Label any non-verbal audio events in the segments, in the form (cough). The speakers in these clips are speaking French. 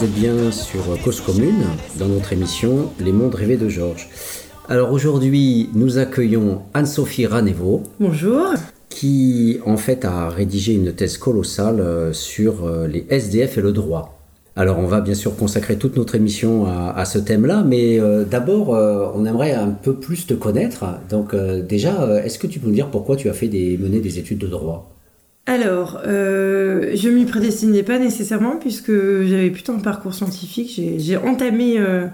vous êtes bien sur Cause Commune, dans notre émission Les mondes rêvés de Georges. Alors aujourd'hui, nous accueillons Anne-Sophie Ranevo. Bonjour. Qui en fait a rédigé une thèse colossale euh, sur euh, les SDF et le droit. Alors on va bien sûr consacrer toute notre émission à, ce thème-là, mais euh, d'abord on aimerait un peu plus te connaître. Donc déjà, est-ce que tu peux nous dire pourquoi tu as fait des, mené des études de droit? Alors, euh, je m'y prédestinais pas nécessairement puisque j'avais plutôt un parcours scientifique. J'ai entamé, euh,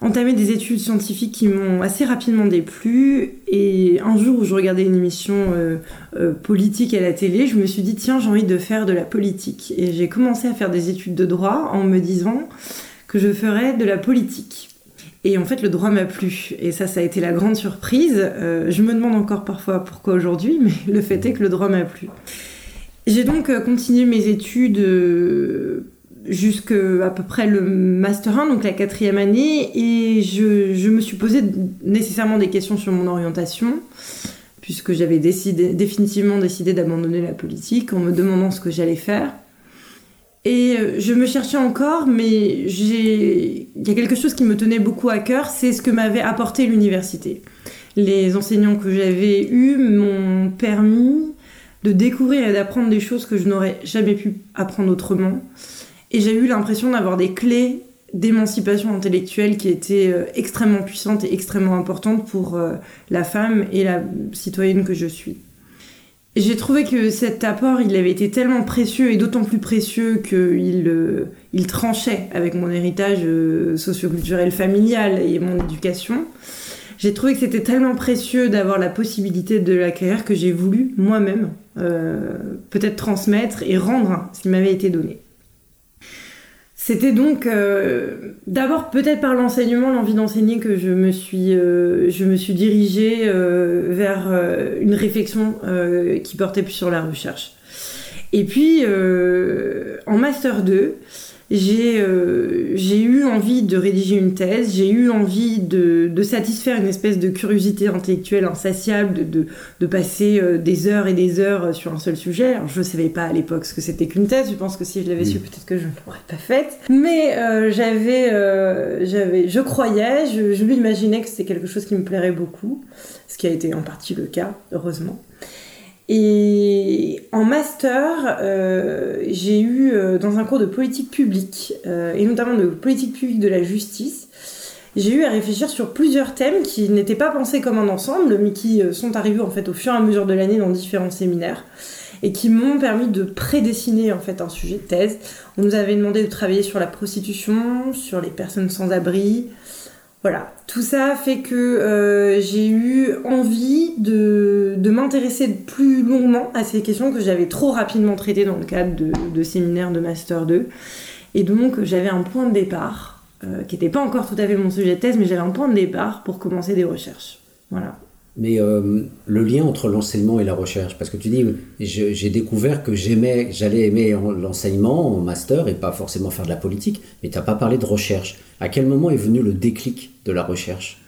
entamé des études scientifiques qui m'ont assez rapidement déplu. Et un jour où je regardais une émission euh, euh, politique à la télé, je me suis dit tiens, j'ai envie de faire de la politique. Et j'ai commencé à faire des études de droit en me disant que je ferais de la politique. Et en fait, le droit m'a plu. Et ça, ça a été la grande surprise. Je me demande encore parfois pourquoi aujourd'hui, mais (laughs) le fait est que le droit m'a plu. J'ai donc euh, continué mes études euh, jusqu'à peu près le Master 1, donc la quatrième année, et je, me suis posé nécessairement des questions sur mon orientation, puisque j'avais décidé, définitivement décidé d'abandonner la politique en me demandant ce que j'allais faire. Et euh, je me cherchais encore, mais il y a quelque chose qui me tenait beaucoup à cœur, c'est ce que m'avait apporté l'université. Les enseignants que j'avais eus m'ont permis de découvrir et d'apprendre des choses que je n'aurais jamais pu apprendre autrement. Et j'ai eu l'impression d'avoir des clés d'émancipation intellectuelle qui étaient euh, extrêmement puissantes et extrêmement importantes pour euh, la femme et la citoyenne que je suis. J'ai trouvé que cet apport, il avait été tellement précieux et d'autant plus précieux qu'il euh, il tranchait avec mon héritage socioculturel familial et mon éducation j'ai trouvé que c'était tellement précieux d'avoir la possibilité de l'acquérir que j'ai voulu moi-même peut-être transmettre et rendre ce qui m'avait été donné. C'était donc euh, d'abord peut-être par l'enseignement, l'envie d'enseigner que je me suis, euh, je me suis dirigée vers une réflexion qui portait plus sur la recherche. Et puis en master 2, euh, j'ai eu envie de rédiger une thèse, j'ai eu envie de, de, satisfaire une espèce de curiosité intellectuelle insatiable, de, de, de passer euh, des heures et des heures sur un seul sujet. Alors, je ne savais pas à l'époque ce que c'était qu'une thèse, je pense que si je l'avais su, peut-être que je ne l'aurais pas faite. Mais euh, j'avais, euh, j'avais, je croyais, je, je m'imaginais que c'était quelque chose qui me plairait beaucoup, ce qui a été en partie le cas, heureusement. Et en master, euh, j'ai eu euh, dans un cours de politique publique, euh, et notamment de politique publique de la justice, j'ai eu à réfléchir sur plusieurs thèmes qui n'étaient pas pensés comme un ensemble, mais qui sont arrivés en fait au fur et à mesure de l'année dans différents séminaires et qui m'ont permis de prédessiner en fait un sujet de thèse. On nous avait demandé de travailler sur la prostitution, sur les personnes sans abri, voilà, tout ça fait que euh, j'ai eu envie de, m'intéresser plus longuement à ces questions que j'avais trop rapidement traitées dans le cadre de, séminaires de Master 2. Et donc j'avais un point de départ, euh, qui n'était pas encore tout à fait mon sujet de thèse, mais j'avais un point de départ pour commencer des recherches. Voilà. Mais euh, le lien entre l'enseignement et la recherche, parce que tu dis, j'ai découvert que j'aimais, j'allais aimer l'enseignement en master et pas forcément faire de la politique, mais tu n'as pas parlé de recherche. À quel moment est venu le déclic de la recherche?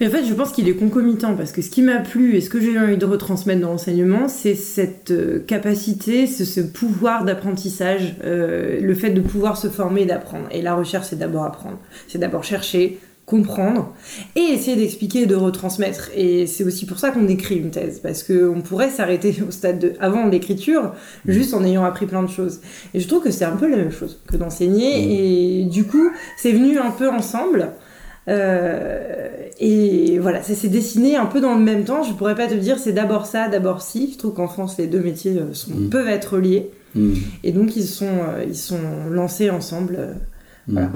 Mais en fait, je pense qu'il est concomitant parce que ce qui m'a plu et ce que j'ai envie de retransmettre dans l'enseignement, c'est cette euh, capacité, ce, pouvoir d'apprentissage, euh, le fait de pouvoir se former et d'apprendre. Et la recherche, c'est d'abord apprendre. C'est d'abord chercher, comprendre et essayer d'expliquer et de retransmettre. Et c'est aussi pour ça qu'on écrit une thèse, parce qu'on pourrait s'arrêter (laughs) au stade de, avant l'écriture, mmh. juste en ayant appris plein de choses. Et je trouve que c'est un peu la même chose que d'enseigner, mmh. et du coup, c'est venu un peu ensemble. Euh, et voilà, ça s'est dessiné un peu dans le même temps. Je pourrais pas te dire c'est d'abord ça, d'abord ci. Je trouve qu'en France, les deux métiers euh, sont, mmh. peuvent être liés. Et donc, ils sont, euh, ils sont lancés ensemble. Voilà.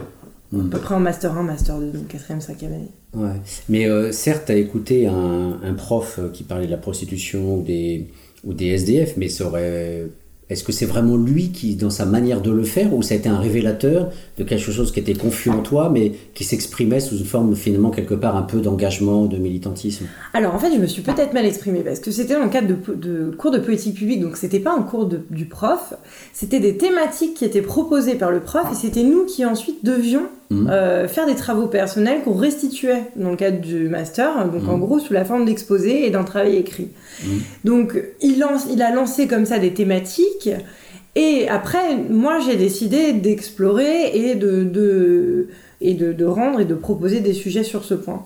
À peu près en Master 1, Master 2, donc 4e, 5e année. Ouais. Mais euh, certes, tu as écouté un, un, prof qui parlait de la prostitution ou des, ou des SDF, mais ça aurait. Est-ce que c'est vraiment lui qui, dans sa manière de le faire, ou ça a été un révélateur de quelque chose qui était confus en toi, mais qui s'exprimait sous une forme finalement quelque part un peu d'engagement, de militantisme? Alors en fait, je me suis peut-être mal exprimée parce que c'était dans le cadre de, cours de politique publique, donc c'était pas un cours du prof, c'était des thématiques qui étaient proposées par le prof et c'était nous qui ensuite devions mmh. euh, faire des travaux personnels qu'on restituait dans le cadre du master, donc en mmh. gros sous la forme d'exposés et d'un travail écrit. Mmh. Donc il, lance, il a lancé comme ça des thématiques. Et après, moi, j'ai décidé d'explorer et de, rendre et de proposer des sujets sur ce point.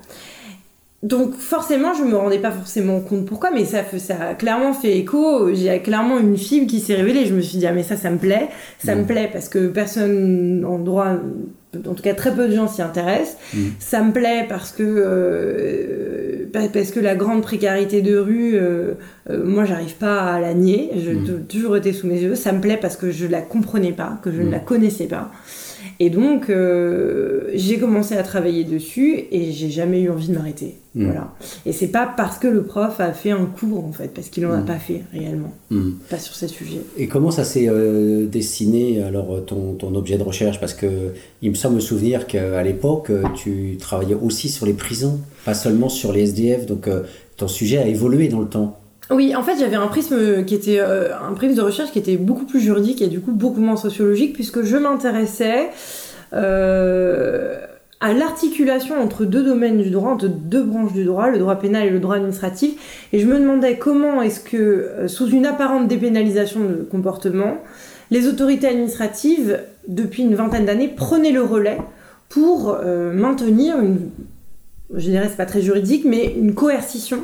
Donc forcément, je me rendais pas forcément compte pourquoi, mais ça, ça a clairement fait écho. J'ai clairement une fibre qui s'est révélée. Je me suis dit, ah mais ça, ça me plaît. Ça me mm. plaît parce que personne en droit, en tout cas très peu de gens s'y intéressent. Mm. Ça me plaît parce que, euh, parce que la grande précarité de rue, euh, euh, moi, j'arrive pas à la nier. Je mm. toujours été sous mes yeux. Ça me plaît parce que je la comprenais pas, que je ne la connaissais pas. Et donc, euh, j'ai commencé à travailler dessus et j'ai jamais eu envie de m'arrêter. Mm. Voilà. Et c'est pas parce que le prof a fait un cours, en fait, parce qu'il en a mm. pas fait réellement. Mm. Pas sur ces sujets. Et comment ça s'est euh, dessiné, alors, ton, ton, objet de recherche? Parce que il me semble me souvenir qu'à l'époque, tu travaillais aussi sur les prisons, pas seulement sur les SDF. Donc, euh, ton sujet a évolué dans le temps. Oui, en fait, j'avais un prisme qui était euh, un prisme de recherche qui était beaucoup plus juridique et du coup beaucoup moins sociologique puisque je m'intéressais euh, à l'articulation entre deux domaines du droit, entre deux branches du droit, le droit pénal et le droit administratif, et je me demandais comment est-ce que, euh, sous une apparente dépénalisation de comportement, les autorités administratives, depuis une vingtaine d'années, prenaient le relais pour maintenir une, je dirais c'est pas très juridique, mais une coercition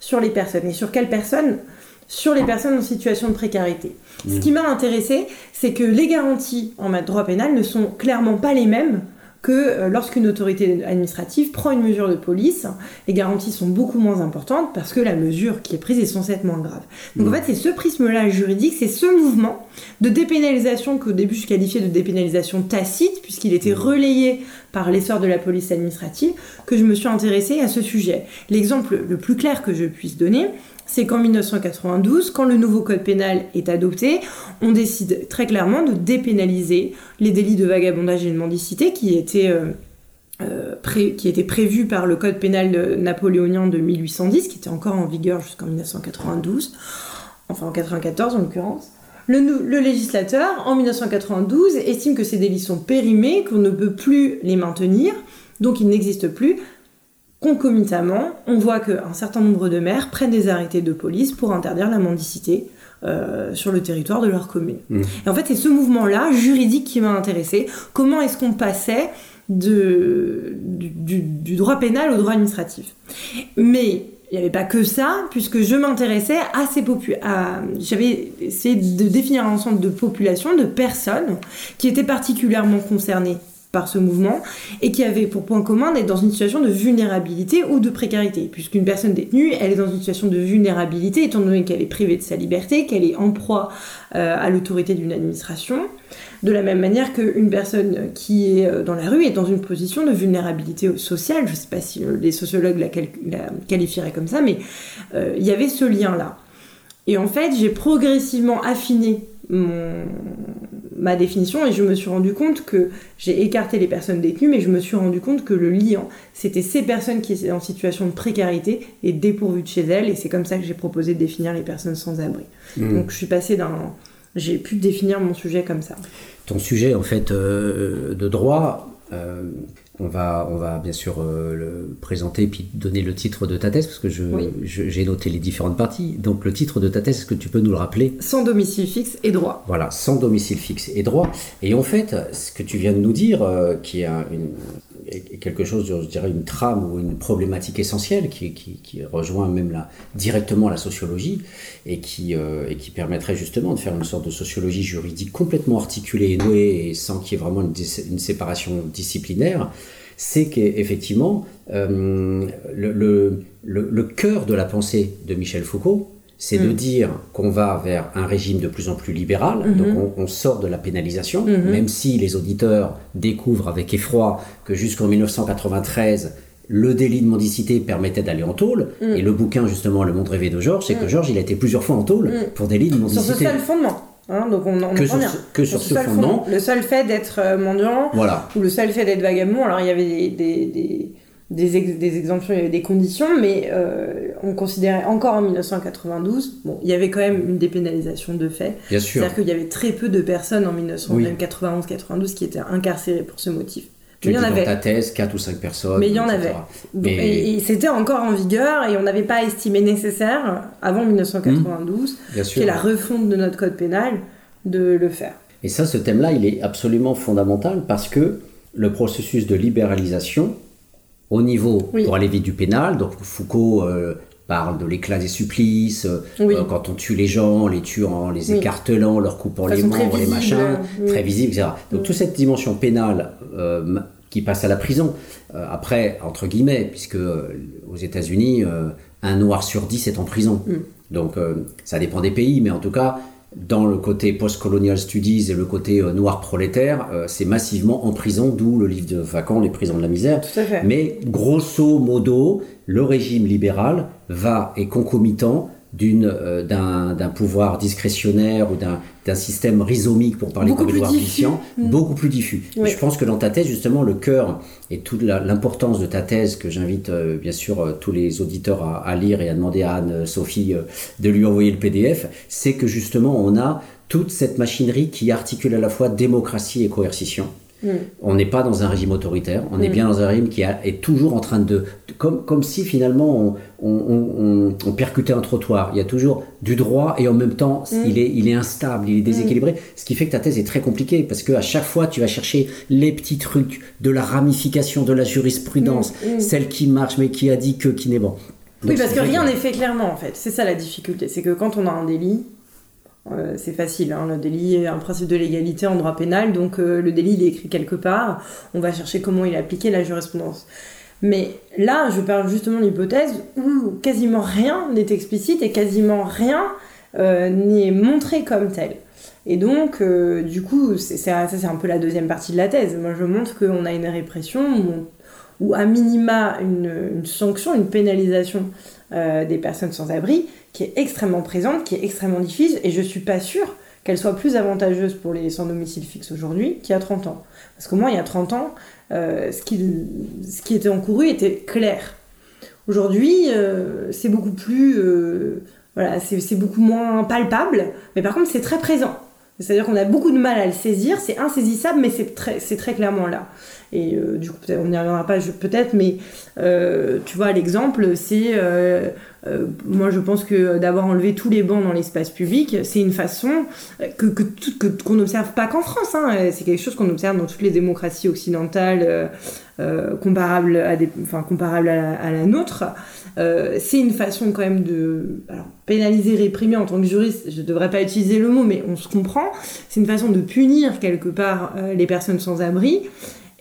sur les personnes. Et sur quelles personnes Sur les personnes en situation de précarité. Ce qui m'a intéressé, c'est que les garanties en matière de droit pénal ne sont clairement pas les mêmes que euh, lorsqu'une autorité administrative prend une mesure de police, les garanties sont beaucoup moins importantes parce que la mesure qui est prise est censée être moins grave. Donc en mmh. fait, c'est ce prisme-là juridique, c'est ce mouvement de dépénalisation qu'au début je qualifiais de dépénalisation tacite, puisqu'il était mmh. relayé par l'essor de la police administrative, que je me suis intéressée à ce sujet. L'exemple le plus clair que je puisse donner, c'est qu'en 1992, quand le nouveau code pénal est adopté, on décide très clairement de dépénaliser les délits de vagabondage et de mendicité qui étaient, euh, euh, par le code pénal napoléonien de 1810, qui était encore en vigueur jusqu'en 1992, enfin en 1994 en l'occurrence. Le, le, législateur, en 1992, estime que ces délits sont périmés, qu'on ne peut plus les maintenir, donc ils n'existent plus, concomitamment, on voit qu'un certain nombre de maires prennent des arrêtés de police pour interdire la mendicité euh, sur le territoire de leur commune. Mmh. Et en fait, c'est ce mouvement-là, juridique, qui m'a intéressé. Comment est-ce qu'on passait de, du, droit pénal au droit administratif? Mais il n'y avait pas que ça, puisque je m'intéressais à ces populations. J'avais essayé de définir un ensemble de populations, de personnes qui étaient particulièrement concernées par ce mouvement et qui avait pour point commun d'être dans une situation de vulnérabilité ou de précarité, puisqu'une personne détenue, elle est dans une situation de vulnérabilité étant donné qu'elle est privée de sa liberté, qu'elle est en proie euh, à l'autorité d'une administration, de la même manière qu'une personne qui est euh, dans la rue est dans une position de vulnérabilité sociale, je ne sais pas si euh, les sociologues la, qualifieraient comme ça, mais il y avait ce lien-là. Et en fait, j'ai progressivement affiné mon, ma définition et je me suis rendu compte que j'ai écarté les personnes détenues, mais je me suis rendu compte que le liant, c'était ces personnes qui étaient en situation de précarité et dépourvues de chez elles, et c'est comme ça que j'ai proposé de définir les personnes sans abri. Mmh. Donc je suis passée d'un... J'ai pu définir mon sujet comme ça. Ton sujet, en fait, euh, de droit, euh, on va, on va bien sûr euh, le présenter puis donner le titre de ta thèse parce que j'ai noté les différentes parties. Donc le titre de ta thèse, est-ce que tu peux nous le rappeler? Sans domicile fixe et droit. Voilà, sans domicile fixe et droit. Et en fait, ce que tu viens de nous dire, euh, qui est une, quelque chose, je dirais, une trame ou une problématique essentielle qui, qui, rejoint même la, directement la sociologie et qui, euh, et qui permettrait justement de faire une sorte de sociologie juridique complètement articulée et nouée et sans qu'il y ait vraiment une, séparation disciplinaire, c'est qu'effectivement, euh, le, le, cœur de la pensée de Michel Foucault, c'est de mm. dire qu'on va vers un régime de plus en plus libéral, mm-hmm. donc on, sort de la pénalisation, mm-hmm. même si les auditeurs découvrent avec effroi que jusqu'en 1993, le délit de mendicité permettait d'aller en tôle, mm. et le bouquin justement Le Monde rêvé de Georges, c'est que mm. Georges il a été plusieurs fois en tôle pour délit de mendicité. Sur ce seul fondement Hein, donc on, on Que sur bien. que sur ce fondement. fond- Le seul fait d'être euh, mendiant, Voilà. ou le seul fait d'être vagabond, alors il y avait des, des, des, des, ex- des exemptions, il y avait des conditions, mais euh, on considérait encore en 1992, bon, il y avait quand même une dépénalisation de fait. Bien sûr. C'est-à-dire qu'il y avait très peu de personnes en 1991-92 qui étaient incarcérées pour ce motif. Tu Mais il y dans avait. ta thèse, 4 ou 5 personnes. Mais il y en etc. avait. Mais- Et, et c'était encore en vigueur et on n'avait pas estimé nécessaire, avant 1992, Bien qui est la refonte de notre code pénal, de le faire. Et ça, ce thème-là, il est absolument fondamental parce que le processus de libéralisation, au niveau, Oui. pour aller vite du pénal, donc Foucault euh, parle de l'éclat des supplices, euh, Oui. euh, quand on tue les gens, les tuant, en les Oui. écartelant, leur coupant les membres, les machins, oui. très visible, etc. Donc toute cette dimension pénale qui passe à la prison, après, entre guillemets, puisque aux États-Unis, un noir sur dix est en prison. Mm. Donc ça dépend des pays, mais en tout cas, dans le côté post-colonial studies et le côté euh, noir prolétaire, euh, c'est massivement en prison, d'où le livre de Vacan, Les prisons de la misère. Tout à fait. Mais grosso modo, le régime libéral va et concomitant d'un, d'un pouvoir discrétionnaire ou d'un, d'un système rhizomique, pour parler Beaucoup comme plus Édouard diffus. Glissant, Mm. beaucoup plus diffus. Oui. Je pense que dans ta thèse, justement, le cœur et toute l'importance de ta thèse, que j'invite euh, bien sûr euh, tous les auditeurs à, à lire et à demander à Anne-Sophie euh, de lui envoyer le PDF, c'est que justement, on a toute cette machinerie qui articule à la fois démocratie et coercition. Mm. On n'est pas dans un régime autoritaire, on est Mm. bien dans un régime qui a- est toujours en train de... comme, comme si finalement on, on- on- on- on percutait un trottoir. Il y a toujours du droit et en même temps Mm. il, est, il est instable, il est déséquilibré. Ce qui fait que ta thèse est très compliquée parce qu'à chaque fois tu vas chercher les petits trucs de la ramification de la jurisprudence, celle qui marche mais qui a dit que, qui n'est bon. Oui, parce ce que rien n'est fait clairement en fait. C'est ça la difficulté. C'est que quand on a un délit, euh, c'est facile. hein, le délit est un principe de légalité en droit pénal, donc euh, le délit il est écrit quelque part. On va chercher comment il est appliqué la jurisprudence. Mais là, je parle justement d'hypothèse où quasiment rien n'est explicite et quasiment rien euh, n'est montré comme tel. Et donc, du coup, c'est, ça c'est un peu la deuxième partie de la thèse. Moi, je montre qu'on a une répression ou à minima une, sanction, une pénalisation des personnes sans abri qui est extrêmement présente, qui est extrêmement diffuse, et je suis pas sûre qu'elle soit plus avantageuse pour les sans domicile fixe aujourd'hui qu'il y a 30 ans. Parce qu'au moins, il y a 30 ans, euh, ce, qui, ce qui était encouru était clair. Aujourd'hui, euh, c'est beaucoup plus... euh, voilà, c'est beaucoup moins palpable, mais par contre, c'est très présent. C'est-à-dire qu'on a beaucoup de mal à le saisir, c'est insaisissable, mais c'est très, très clairement là. Et du coup, on n'y reviendra pas, peut-être, mais tu vois, l'exemple, c'est. Euh, moi, je pense que d'avoir enlevé tous les bancs dans l'espace public, c'est une façon euh, que, qu'on n'observe pas qu'en France. hein. C'est quelque chose qu'on observe dans toutes les démocraties occidentales euh, euh, comparables, à, des, enfin, comparables à, la, nôtre. Euh, c'est une façon quand même de pénaliser, réprimer en tant que juriste. Je ne devrais pas utiliser le mot, mais on se comprend. C'est une façon de punir quelque part euh, les personnes sans abri,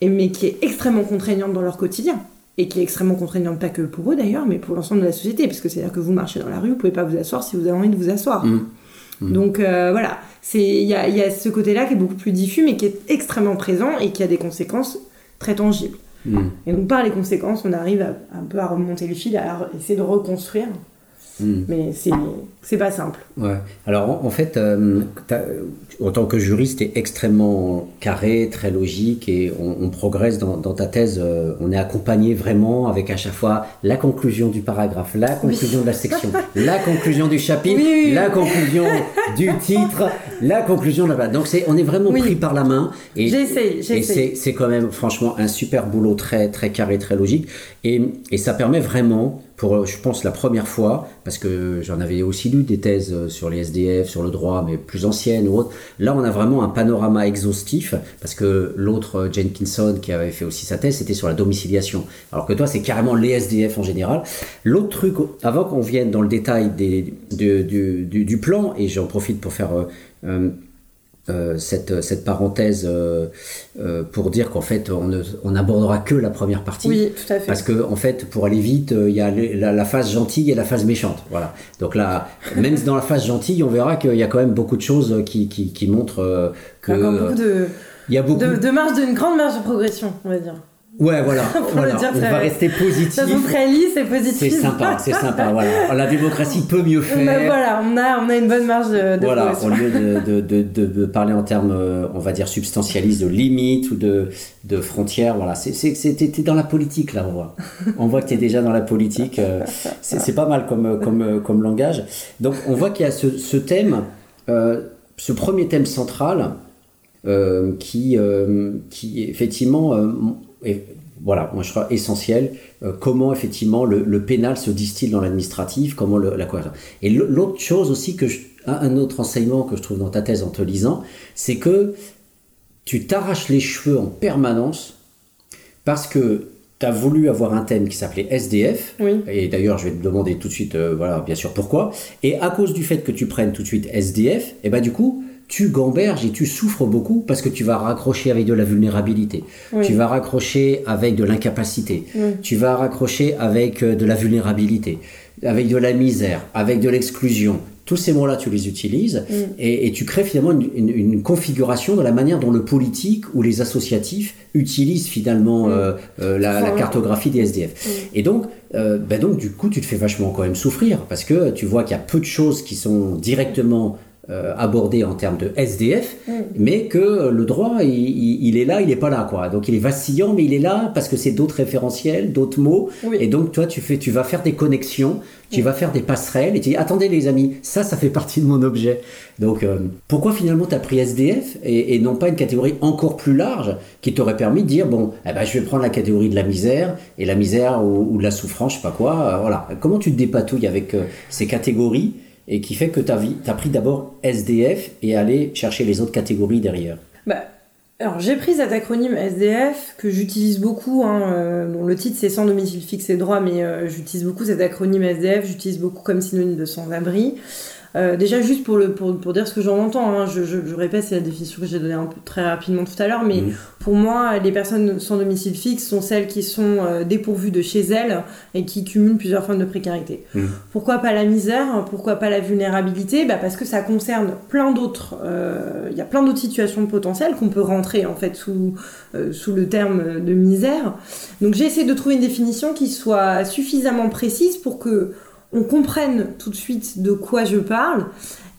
mais qui est extrêmement contraignante dans leur quotidien. Et qui est extrêmement contraignante, pas que pour eux d'ailleurs, mais pour l'ensemble de la société. Parce que c'est-à-dire que vous marchez dans la rue, vous pouvez pas vous asseoir si vous avez envie de vous asseoir. Mmh. Mmh. Donc euh, voilà, c'est- il y a, y a ce côté-là qui est beaucoup plus diffus, mais qui est extrêmement présent et qui a des conséquences très tangibles. Mmh. Et donc par les conséquences, on arrive à, un peu à remonter le fil, à essayer de reconstruire. Mmh. Mais c'est pas simple. Ouais. Alors en, fait, euh, en tant que juriste, tu es extrêmement carré, très logique et on, on progresse dans, dans ta thèse. euh, on est accompagné vraiment avec à chaque fois la conclusion du paragraphe, la conclusion de la section, la conclusion du chapitre, Oui, oui, oui. la conclusion du titre, la conclusion de la. Donc c'est, on est vraiment pris par la main et, et c'est quand même franchement un super boulot très très carré, très logique et, et ça permet vraiment pour, je pense, la première fois, parce que j'en avais aussi lu des thèses euh, sur les SDF, sur le droit, mais plus anciennes ou autres. Là, on a vraiment un panorama exhaustif, parce que l'autre, euh, Jenkinson, qui avait fait aussi sa thèse, c'était sur la domiciliation. Alors que toi, c'est carrément les SDF en général. L'autre truc, avant qu'on vienne dans le détail des, du, du- plan, et j'en profite pour faire... euh, euh, cette, cette parenthèse euh, euh, pour dire qu'en fait on ne- on n'abordera que la première partie Oui, tout à fait. parce que en fait, pour aller vite, il y a la, la phase gentille et la phase méchante. Voilà. Donc là, même dans la phase gentille, on verra qu'il y a quand même beaucoup de choses qui, qui, qui montrent que Il y a beaucoup de, il y a beaucoup. de, de marge, d'une grande marge de progression, on va dire. Ouais, voilà. (laughs) voilà. dire on va rester positif. et positive. C'est sympa, c'est sympa. Voilà. La démocratie peut mieux (laughs) Bah, faire. voilà, on a, on a une bonne marge de, de Voilà, au lieu de, de, de, parler en termes, euh, on va dire, substantialistes, de limites ou de, de frontières, voilà, c'est, c'est, c'est- t'es, t'es dans la politique là, on voit. On voit que tu es déjà dans la politique, euh, c'est, c'est pas mal comme, comme, comme langage. Donc on voit qu'il y a ce, ce thème, euh, ce premier thème central, euh, qui, euh, qui effectivement est, voilà, moi je crois essentiel, euh, comment effectivement le, le pénal se distille dans l'administratif, comment le- la cohérence. Et l'autre chose aussi, que je- un, un autre enseignement que je trouve dans ta thèse en te lisant, c'est que tu t'arraches les cheveux en permanence parce que tu as voulu avoir un thème qui s'appelait SDF, Oui. et d'ailleurs, je vais te demander tout de suite, euh, voilà, bien sûr, pourquoi. Et à cause du fait que tu prennes tout de suite SDF, et ben du coup, tu gamberges et tu souffres beaucoup parce que tu vas raccrocher avec de la vulnérabilité. Oui. Tu vas raccrocher avec de l'incapacité. Oui. Tu vas raccrocher avec euh, de la vulnérabilité, avec de la misère, avec de l'exclusion. Tous ces mots-là, tu les utilises et, et tu crées finalement une, une- une configuration de la manière dont le politique ou les associatifs utilisent finalement euh, euh, la, cartographie des SDF. Et donc, euh, ben donc, du coup, tu te fais vachement quand même souffrir parce que tu vois qu'il y a peu de choses qui sont directement euh, abordées en termes de SDF, Mm. mais que le droit, il, il- il est là, il n'est pas là, quoi. Donc, il est vacillant, mais il est là parce que c'est d'autres référentiels, d'autres mots. Oui. Et donc, toi, tu, fais, tu vas faire des connexions, tu vas faire des passerelles, et tu dis, attendez les amis, ça, ça fait partie de mon objet. Donc, euh, pourquoi finalement tu as pris SDF et, et non pas une catégorie encore plus large qui t'aurait permis de dire, bon, eh ben, je vais prendre la catégorie de la misère, et la misère ou, ou de la souffrance, je sais pas quoi, euh, voilà. Comment tu te dépatouilles avec ces catégories et qui fait que tu as, pris d'abord SDF et aller chercher les autres catégories derrière Bah, alors j'ai pris cet acronyme SDF que j'utilise beaucoup. Hein, euh, le titre c'est sans domicile fixe et droit, mais euh, j'utilise beaucoup cet acronyme SDF. J'utilise beaucoup comme synonyme de sans-abri. Euh, déjà juste pour, le, pour, pour dire ce que j'en entends, hein, je, je, je répète, c'est la définition que j'ai donnée un peu très rapidement tout à l'heure, mais pour moi, les personnes sans domicile fixe sont celles qui sont euh, dépourvues de chez elles et qui cumulent plusieurs formes de précarité. Pourquoi pas la misère Pourquoi pas la vulnérabilité? Bah Parce que ça concerne plein d'autres. euh, Il y a plein d'autres situations potentielles qu'on peut rentrer en fait sous, euh, sous le terme de misère. Donc j'ai essayé de trouver une définition qui soit suffisamment précise pour que on comprenne tout de suite de quoi je parle.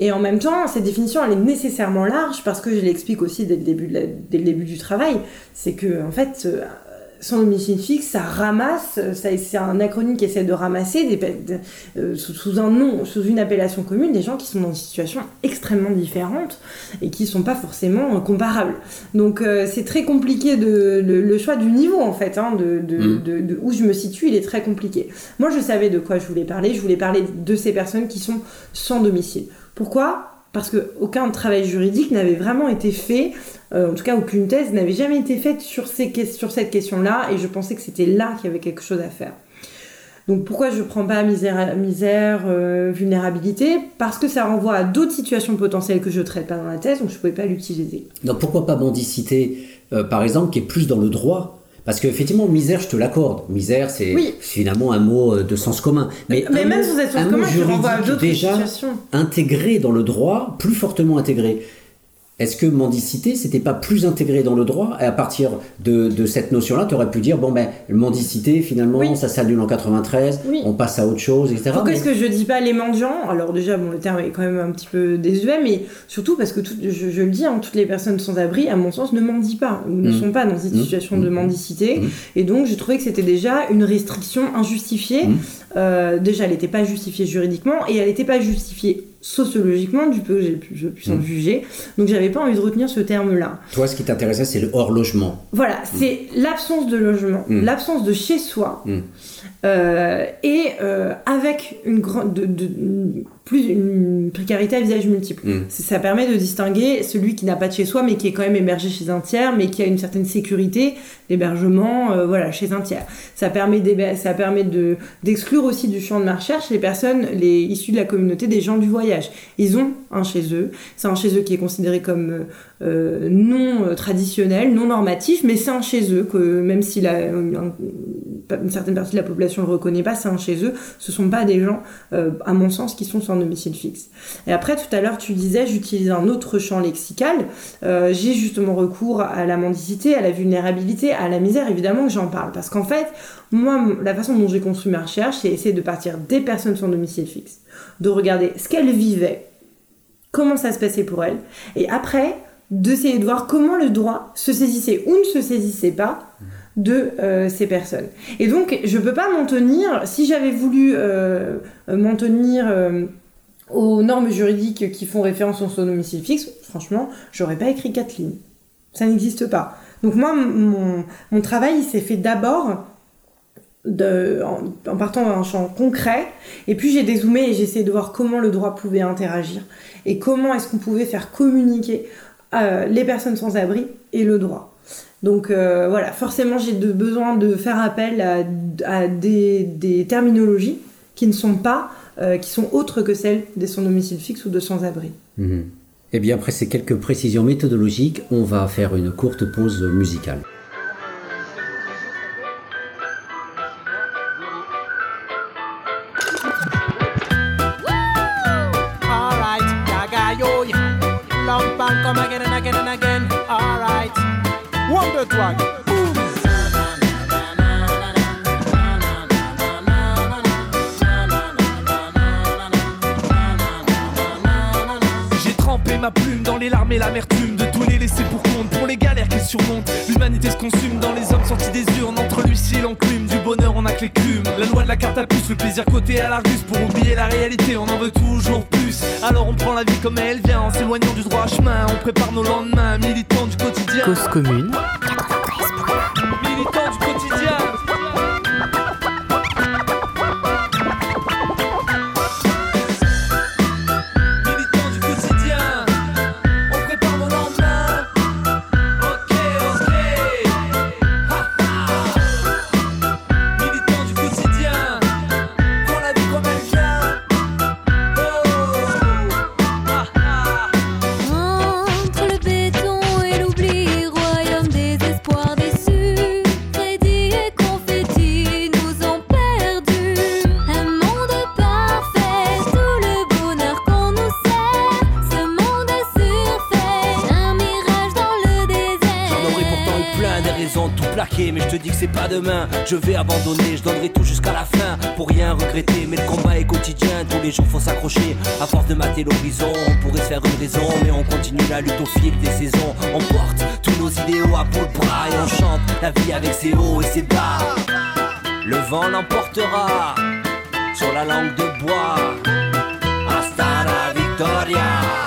Et en même temps, cette définition, elle est nécessairement large parce que je l'explique aussi dès le début, dès le début du travail. C'est que, en fait, euh, sans domicile fixe, ça ramasse, euh, ça- c'est un acronyme qui essaie de ramasser des, pe- de- euh, sous, sous un nom, sous une appellation commune, des gens qui sont dans des situations extrêmement différentes et qui sont pas forcément euh, comparables. Donc euh, c'est très compliqué de le, le choix du niveau en fait, hein, de, Mm. de- de où je me situe, il est très compliqué. Moi je savais de quoi je voulais parler, je voulais parler de ces personnes qui sont sans domicile. Pourquoi? Parce que aucun travail juridique n'avait vraiment été fait, euh, en tout cas aucune thèse n'avait jamais été faite sur, cette question-là, et je pensais que c'était là qu'il y avait quelque chose à faire. Donc pourquoi je prends pas misère, euh, vulnérabilité? Parce que ça renvoie à d'autres situations potentielles que je traite pas dans la thèse, donc je pouvais pas l'utiliser. Donc pourquoi pas mendicité, euh, par exemple, qui est plus dans le droit Parce qu'effectivement, misère, je te l'accorde. Misère, c'est Oui. finalement un mot euh, de sens commun. Mais, Mais un même mot- un sens mot commun, juridique déjà intégré dans le droit, plus fortement intégré. Est-ce que mendicité, c'était pas plus intégré dans le droit Et à partir de, de cette notion-là, tu aurais pu dire, bon ben, mendicité, finalement, Oui. ça s'annule en 93, Oui. on passe à autre chose, etc. Pourquoi Mais- est-ce que je dis pas les mendiants? Alors déjà, bon, le terme est quand même un petit peu désuet, mais surtout parce que tout- je, je le dis, hein, toutes les personnes sans abri, à mon sens, ne mendient pas ou ne Mm. sont pas dans une Mm. situation de Mm. mendicité. Et donc, j'ai trouvé que c'était déjà une restriction injustifiée. Euh, déjà, elle n'était pas justifiée juridiquement et elle n'était pas justifiée sociologiquement, du peu que pu- je puisse en Mm. juger. Donc, j'avais pas envie de retenir ce terme-là. Toi, ce qui t'intéressait, c'est le hors-logement. Voilà, c'est l'absence de logement, Mm. l'absence de chez soi. Euh, et euh, avec une grande, de, de- une- plus une précarité à visage multiple. Mm. Ça permet de distinguer celui qui n'a pas de chez soi, mais qui est quand même hébergé chez un tiers, mais qui a une certaine sécurité d'hébergement, euh, voilà, chez un tiers. Ça permet ça permet de d'exclure aussi du champ de ma recherche les personnes, les issues de la communauté des gens du voyage. Ils ont un chez eux. C'est un chez eux qui est considéré comme non traditionnel, non normatif, mais c'est un chez eux que même s'il a un- une certaine partie de la population ne le reconnaît pas, c'est un chez eux. Ce sont pas des gens, euh, à mon sens, qui sont sans domicile fixe. Et après, tout à l'heure, tu disais, j'utilise un autre champ lexical. Euh, j'ai justement recours à la mendicité, à la vulnérabilité, à la misère, évidemment que j'en parle. Parce qu'en fait, moi, la façon dont j'ai construit ma recherche, c'est essayer de partir des personnes sans domicile fixe, de regarder ce qu'elles vivaient, comment ça se passait pour elles, et après, d'essayer de voir comment le droit se saisissait ou ne se saisissait pas de euh, ces personnes. Et donc, je ne peux pas m'en tenir, si j'avais voulu euh, m'en tenir euh, aux normes juridiques qui font référence au domicile fixe, franchement, j'aurais pas écrit quatre lignes. Ça n'existe pas. Donc moi, mon, mon travail, s'est fait d'abord en, en, partant d'un champ concret, et puis j'ai dézoomé et j'ai essayé de voir comment le droit pouvait interagir, et comment est-ce qu'on pouvait faire communiquer les personnes sans abri et le droit. Donc euh, voilà, forcément j'ai besoin de faire appel à, des, terminologies qui ne sont pas, euh, qui sont autres que celles des sans domicile fixe ou de sans-abri. Et mhm. Eh bien après ces quelques précisions méthodologiques, on va faire une courte pause musicale. Et l'amertume de tous les laissés pour compte, pour les galères qui surmontent. L'humanité se consume dans les hommes sortis des urnes, entre l'huissier et l'enclume. Du bonheur, on a que les clumes. La loi de la carte à puce, le plaisir côté à l'argus. Pour oublier la réalité, on en veut toujours plus. Alors on prend la vie comme elle vient, en s'éloignant du droit chemin. On prépare nos lendemains, militants du quotidien. Cause commune Je vais abandonner, je donnerai tout jusqu'à la fin pour rien regretter. Mais le combat est quotidien, tous les jours faut s'accrocher. À force de mater l'horizon, on pourrait se faire une raison, mais on continue la lutte au fil des saisons. On porte tous nos idéaux à bout de bras et on chante la vie avec ses hauts et ses bas. Le vent l'emportera sur la langue de bois. Hasta la victoria.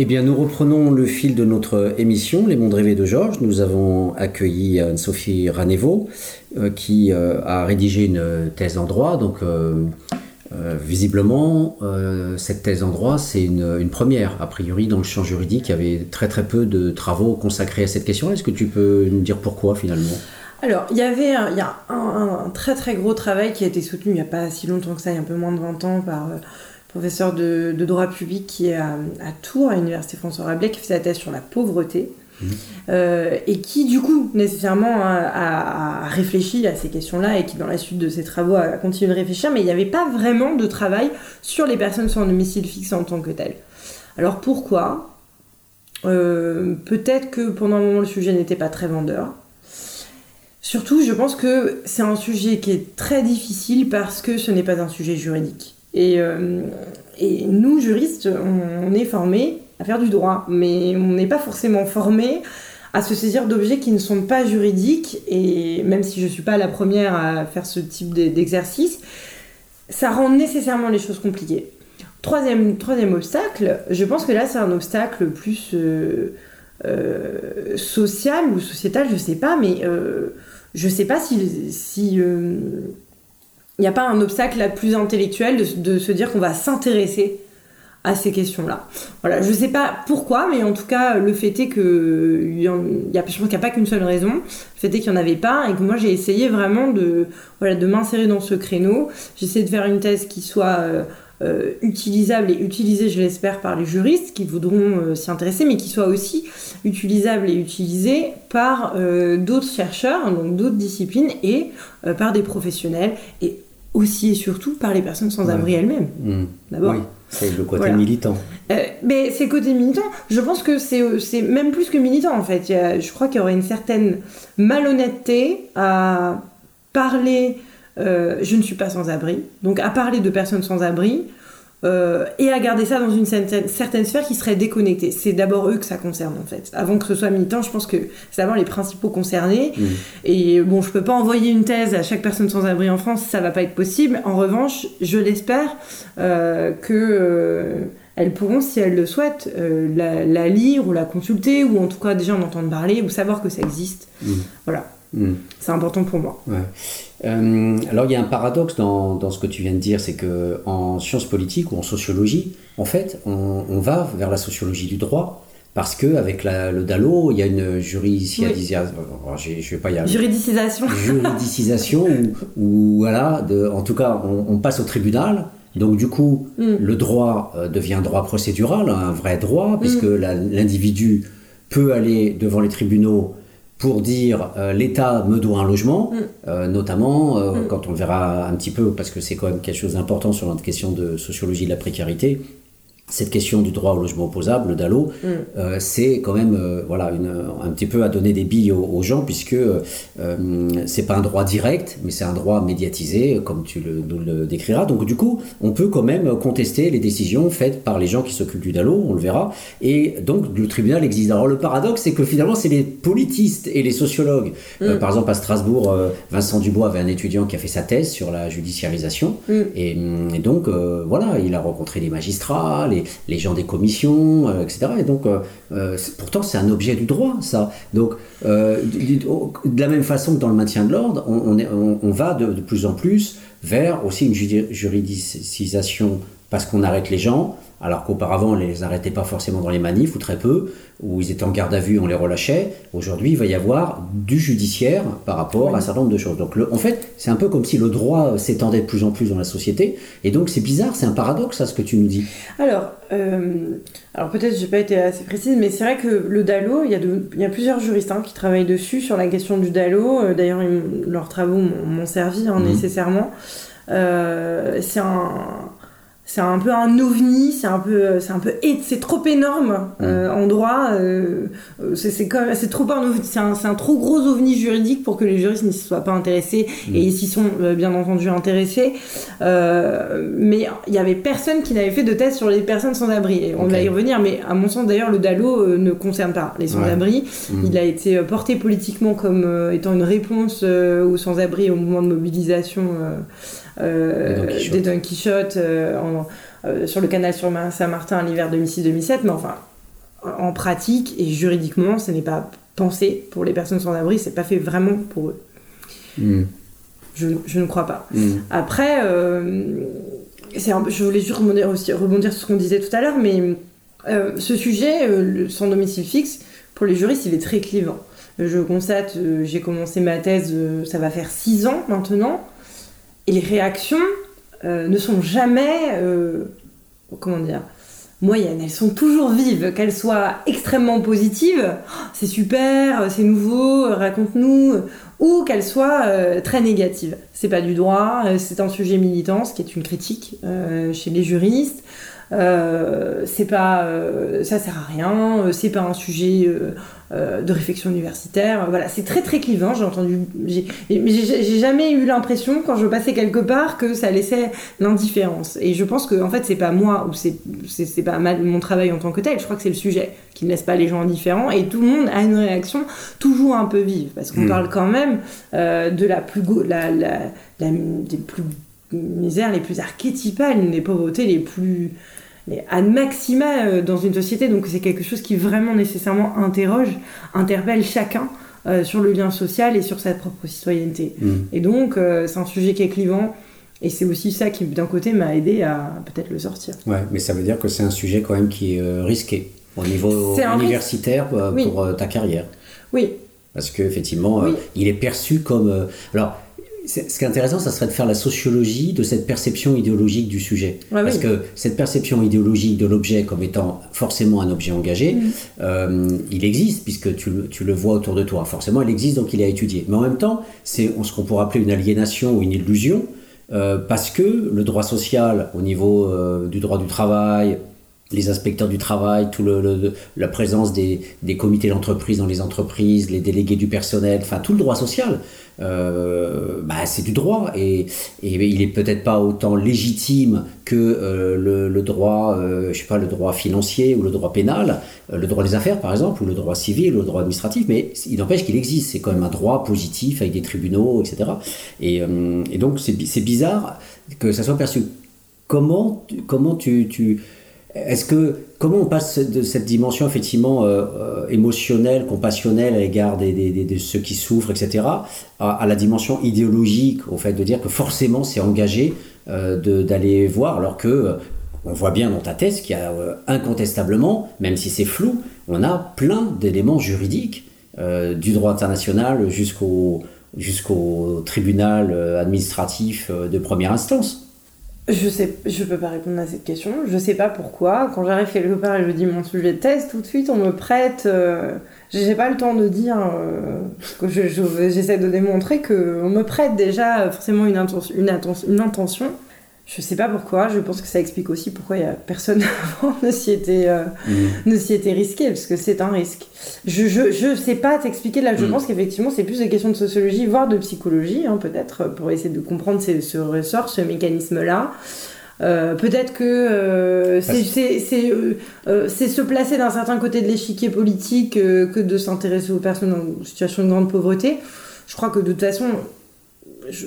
Eh bien, nous reprenons le fil de notre émission, Les Mondes Rêvés de Georges. Nous avons accueilli Anne-Sophie Ranevo, euh, qui euh, a rédigé une thèse en droit. Donc, euh, visiblement, cette thèse en droit, c'est une, première. A priori, dans le champ juridique, il y avait très très peu de travaux consacrés à cette question. Est-ce que tu peux nous dire pourquoi finalement? Alors, il y avait un, y a un, très très gros travail qui a été soutenu il n'y a pas si longtemps que ça, il y a un peu moins de 20 ans, par euh, professeur de, droit public qui est à, Tours, à l'université François Rabelais, qui fait sa thèse sur la pauvreté. Mmh. Euh, et qui du coup nécessairement a, réfléchi à ces questions-là et qui dans la suite de ses travaux a continué de réfléchir, mais il n'y avait pas vraiment de travail sur les personnes sans domicile fixe en tant que telles. Alors pourquoi? Euh, Peut-être que pendant un moment le sujet n'était pas très vendeur. Surtout, je pense que c'est un sujet qui est très difficile parce que ce n'est pas un sujet juridique. Et, euh, nous, juristes, on, est formés à faire du droit, mais on n'est pas forcément formés à se saisir d'objets qui ne sont pas juridiques. Et même si je ne suis pas la première à faire ce type d'exercice, ça rend nécessairement les choses compliquées. Troisième, troisième obstacle, je pense que là, c'est un obstacle plus... Euh, euh, social ou sociétal, je sais pas, mais euh, je sais pas si il n'y a pas un obstacle la plus intellectuel de, se dire qu'on va s'intéresser à ces questions-là. Voilà, je sais pas pourquoi, mais en tout cas, le fait est que y, a, je pense qu'il n'y a pas qu'une seule raison. Le fait est qu'il n'y en avait pas et que moi j'ai essayé vraiment de voilà de m'insérer dans ce créneau. J'essaie de faire une thèse qui soit euh, utilisable et utilisé, je l'espère, par les juristes qui voudront euh, s'y intéresser, mais qui soit aussi utilisable et utilisé par euh, d'autres chercheurs, donc d'autres disciplines, et par des professionnels, et aussi et surtout par les personnes sans abri elles-mêmes. Mmh. D'abord. Oui. C'est le côté militant. mais c'est côté militant. Je pense que c'est même plus que militant en fait. je crois qu'il y aurait une certaine malhonnêteté à parler euh, je ne suis pas sans abri. Donc à parler de personnes sans abri euh, et à garder ça dans une certaine, sphère qui serait déconnectée. C'est d'abord eux que ça concerne en fait. Avant que ce soit militant, je pense que c'est d'abord les principaux concernés. Mmh. Et bon, je peux pas envoyer une thèse à chaque personne sans abri en France, ça va pas être possible. En revanche, je l'espère euh, que elles pourront, si elles le souhaitent, la, lire ou la consulter, ou en tout cas déjà en entendre parler, ou savoir que ça existe. Mmh. Voilà. Mmh. C'est important pour moi. Ouais. Euh, alors il y a un paradoxe dans, dans, ce que tu viens de dire, c'est que en sciences politiques ou en sociologie, en fait, on, on va vers la sociologie du droit parce que avec le DALO, il y a une juridicisation, je vais pas y Juridicisation. (laughs) Juridicisation où, voilà, de, en tout cas, on, on, passe au tribunal. Donc du coup, mm. le droit euh, devient droit procédural, un vrai droit, puisque mm. l'individu peut aller devant les tribunaux pour dire euh, l'État me doit un logement, mm. euh, notamment euh, mm. quand on le verra un petit peu, parce que c'est quand même quelque chose d'important sur notre question de sociologie de la précarité cette question du droit au logement opposable, le DALO, mm. euh, c'est quand même euh, voilà, une, un petit peu à donner des billes aux, gens, puisque euh, c'est pas un droit direct, mais c'est un droit médiatisé, comme tu le, nous le décriras. Donc du coup, on peut quand même contester les décisions faites par les gens qui s'occupent du DALO, on le verra. Et donc le tribunal existe. Alors le paradoxe, c'est que finalement, c'est les politistes et les sociologues. Mm. par exemple, à Strasbourg, Vincent Dubois avait un étudiant qui a fait sa thèse sur la judiciarisation. Mm. Et, et, donc, voilà, il a rencontré des magistrats, les les, gens des commissions, euh, etc. Et donc, euh, euh, pourtant, c'est un objet du droit, ça. Donc, de, la même façon que dans le maintien de l'ordre, on, va de, de, plus en plus vers aussi une juridicisation parce qu'on arrête les gens, alors qu'auparavant on ne les arrêtait pas forcément dans les manifs ou très peu, où ils étaient en garde à vue, on les relâchait. Aujourd'hui, il va y avoir du judiciaire par rapport à un certain nombre de choses. Donc, en fait, c'est un peu comme si le droit s'étendait de plus en plus dans la société. Et donc, c'est bizarre, c'est un paradoxe à ce que tu nous dis. Alors, euh, alors peut-être je n'ai pas été assez précise, mais c'est vrai que le DALO, il y a, il y a plusieurs juristes hein, qui travaillent dessus sur la question du DALO. Euh, d'ailleurs, leurs travaux m'ont servi hein, mmh. nécessairement. Euh, c'est un c'est un peu un ovni, c'est un peu, c'est un peu, c'est trop énorme mm. euh, en droit. Euh, c'est c'est trop un c'est un, un, trop gros ovni juridique pour que les juristes n'y soient pas intéressés mm. et ils s'y sont euh, bien entendu intéressés. mais il y avait personne qui n'avait fait de test sur les personnes sans abri. Et on va y revenir, mais à mon sens d'ailleurs le DALO ne concerne pas les sans abri. Mm. Il a été porté politiquement comme étant une réponse aux sans abri au mouvement de mobilisation euh, des Don Quichotte euh, euh, sur le canal sur Saint-Martin l'hiver 2006-2007, mais enfin, en pratique et juridiquement, ce n'est pas pensé pour les personnes sans abri, c'est pas fait vraiment pour eux. Hmm. Je, je, ne crois pas. Hmm. Après, je voulais juste rebondir, aussi, rebondir sur ce qu'on disait tout à l'heure, mais ce sujet, sans domicile fixe, pour les juristes, il est très clivant. Je constate, j'ai commencé ma thèse, ça va faire six ans maintenant, et les réactions ne sont jamais, comment dire, moyennes. Elles sont toujours vives, qu'elles soient extrêmement positives, oh, c'est super, c'est nouveau, raconte-nous, ou qu'elles soient euh, très négatives. C'est pas du droit, euh, c'est un sujet militant, ce qui est une critique euh, chez les juristes. Euh, c'est pas, euh, ça sert à rien, euh, c'est pas un sujet de réflexion universitaire. Voilà, c'est très très clivant. J'ai entendu, mais j'ai jamais eu l'impression quand je passais quelque part que ça laissait l'indifférence. Et je pense que en fait c'est pas moi ou c'est c'est pas mon travail en tant que tel. Je crois que c'est le sujet qui ne laisse pas les gens indifférents et tout le monde a une réaction toujours un peu vive parce qu'on hmm. parle quand même de la plus la, la, la, des plus misères les plus archétypales, des pauvretés les plus à maxima euh, dans une société. Donc c'est quelque chose qui vraiment nécessairement interroge, interpelle chacun euh, sur le lien social et sur sa propre citoyenneté. Mm. Et donc euh, c'est un sujet qui est clivant. Et c'est aussi ça qui, d'un côté, m'a aidé à peut-être le sortir. Ouais, mais ça veut dire que c'est un sujet quand même qui est risqué au niveau universitaire pour ta carrière. Oui. Parce qu'effectivement, il est perçu comme. alors, ce qui est intéressant, ça serait de faire la sociologie de cette perception idéologique du sujet. Parce que cette perception idéologique de l'objet comme étant forcément un objet engagé, mm. euh, il existe, puisque tu, tu, le vois autour de toi. Forcément, il existe, donc il est étudié. Mais en même temps, c'est ce qu'on pourrait appeler une aliénation ou une illusion, euh, parce que le droit social, au niveau euh, du droit du travail, les inspecteurs du travail, tout le, la présence des, des comités d'entreprise dans les entreprises, les délégués du personnel, enfin tout le droit social, euh, bah, c'est du droit et, et il est peut-être pas autant légitime que euh, le, droit, euh, je sais pas, le droit financier ou le droit pénal, le droit des affaires par exemple, ou le droit civil, ou le droit administratif, mais il n'empêche qu'il existe. C'est quand même un droit positif avec des tribunaux, etc. Et, et donc c'est bizarre que ça soit perçu. Comment, comment tu est-ce que comment on passe de cette dimension effectivement euh, euh, émotionnelle, compassionnelle à l'égard des, de ceux qui souffrent, etc., à, la dimension idéologique, au fait de dire que forcément c'est engagé euh, d'aller voir, alors que on voit bien dans ta thèse qu'il y a incontestablement, même si c'est flou, on a plein d'éléments juridiques du droit international jusqu'au jusqu'au tribunal administratif de première instance. Je sais, je peux pas répondre à cette question. Je sais pas pourquoi. Quand j'arrive quelque part et je dis mon sujet de thèse, tout de suite on me prête. Euh, j'ai pas le temps de dire euh, j'essaie de démontrer que on me prête déjà forcément une intention je sais pas pourquoi, je pense que ça explique aussi pourquoi y a personne (laughs) avant ne s'y était, euh, mm. était risqué, parce que c'est un risque. Je, je, je sais pas t'expliquer là, je mm. pense qu'effectivement c'est plus des questions de sociologie, voire de psychologie, hein, peut-être, pour essayer de comprendre ce ressort, ce mécanisme-là. Euh, peut-être que euh, c'est se placer d'un certain côté de l'échiquier politique que de s'intéresser aux personnes en situation de grande pauvreté. Je crois que de toute façon, je,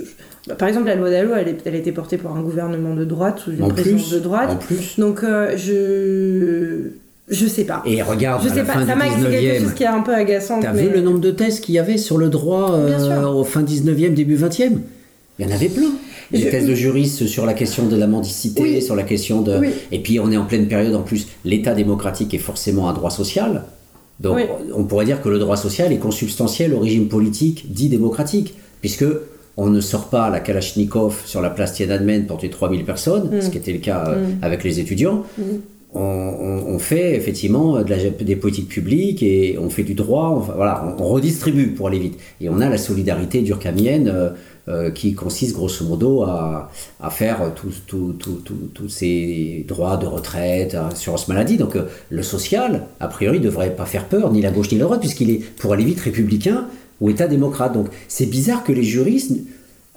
par exemple, la loi Dallot, elle, elle, a été portée par un gouvernement de droite, sous une présidence de droite. En plus. Donc, euh, je. Je sais pas. Et regarde, je sais pas. ça m'a quelque chose qui est un peu agaçant. T'as vu le nombre de thèses qu'il y avait sur le droit euh, au fin 19e, début 20e Il y en avait plein. Des thèses de juristes sur la question de la mendicité, sur la question de. Et puis on est en pleine période en plus. L'État démocratique est forcément un droit social. Donc on pourrait dire que le droit social est consubstantiel au régime politique dit démocratique, puisque on ne sort pas la Kalachnikov sur la place Tiananmen pour tuer 3000 personnes, ce mm. qui était le cas euh, mm. avec les étudiants. Mm. On, fait effectivement des politiques publiques et on fait du droit, on, voilà, on, redistribue pour aller vite. Et on a la solidarité durkheimienne euh, euh, qui consiste grosso modo à, faire tous ces droits de retraite, assurance maladie. Donc le social, a priori, ne devrait pas faire peur, ni la gauche ni la droite, puisqu'il est, pour aller vite, républicain ou État démocrate. Donc c'est bizarre que les juristes,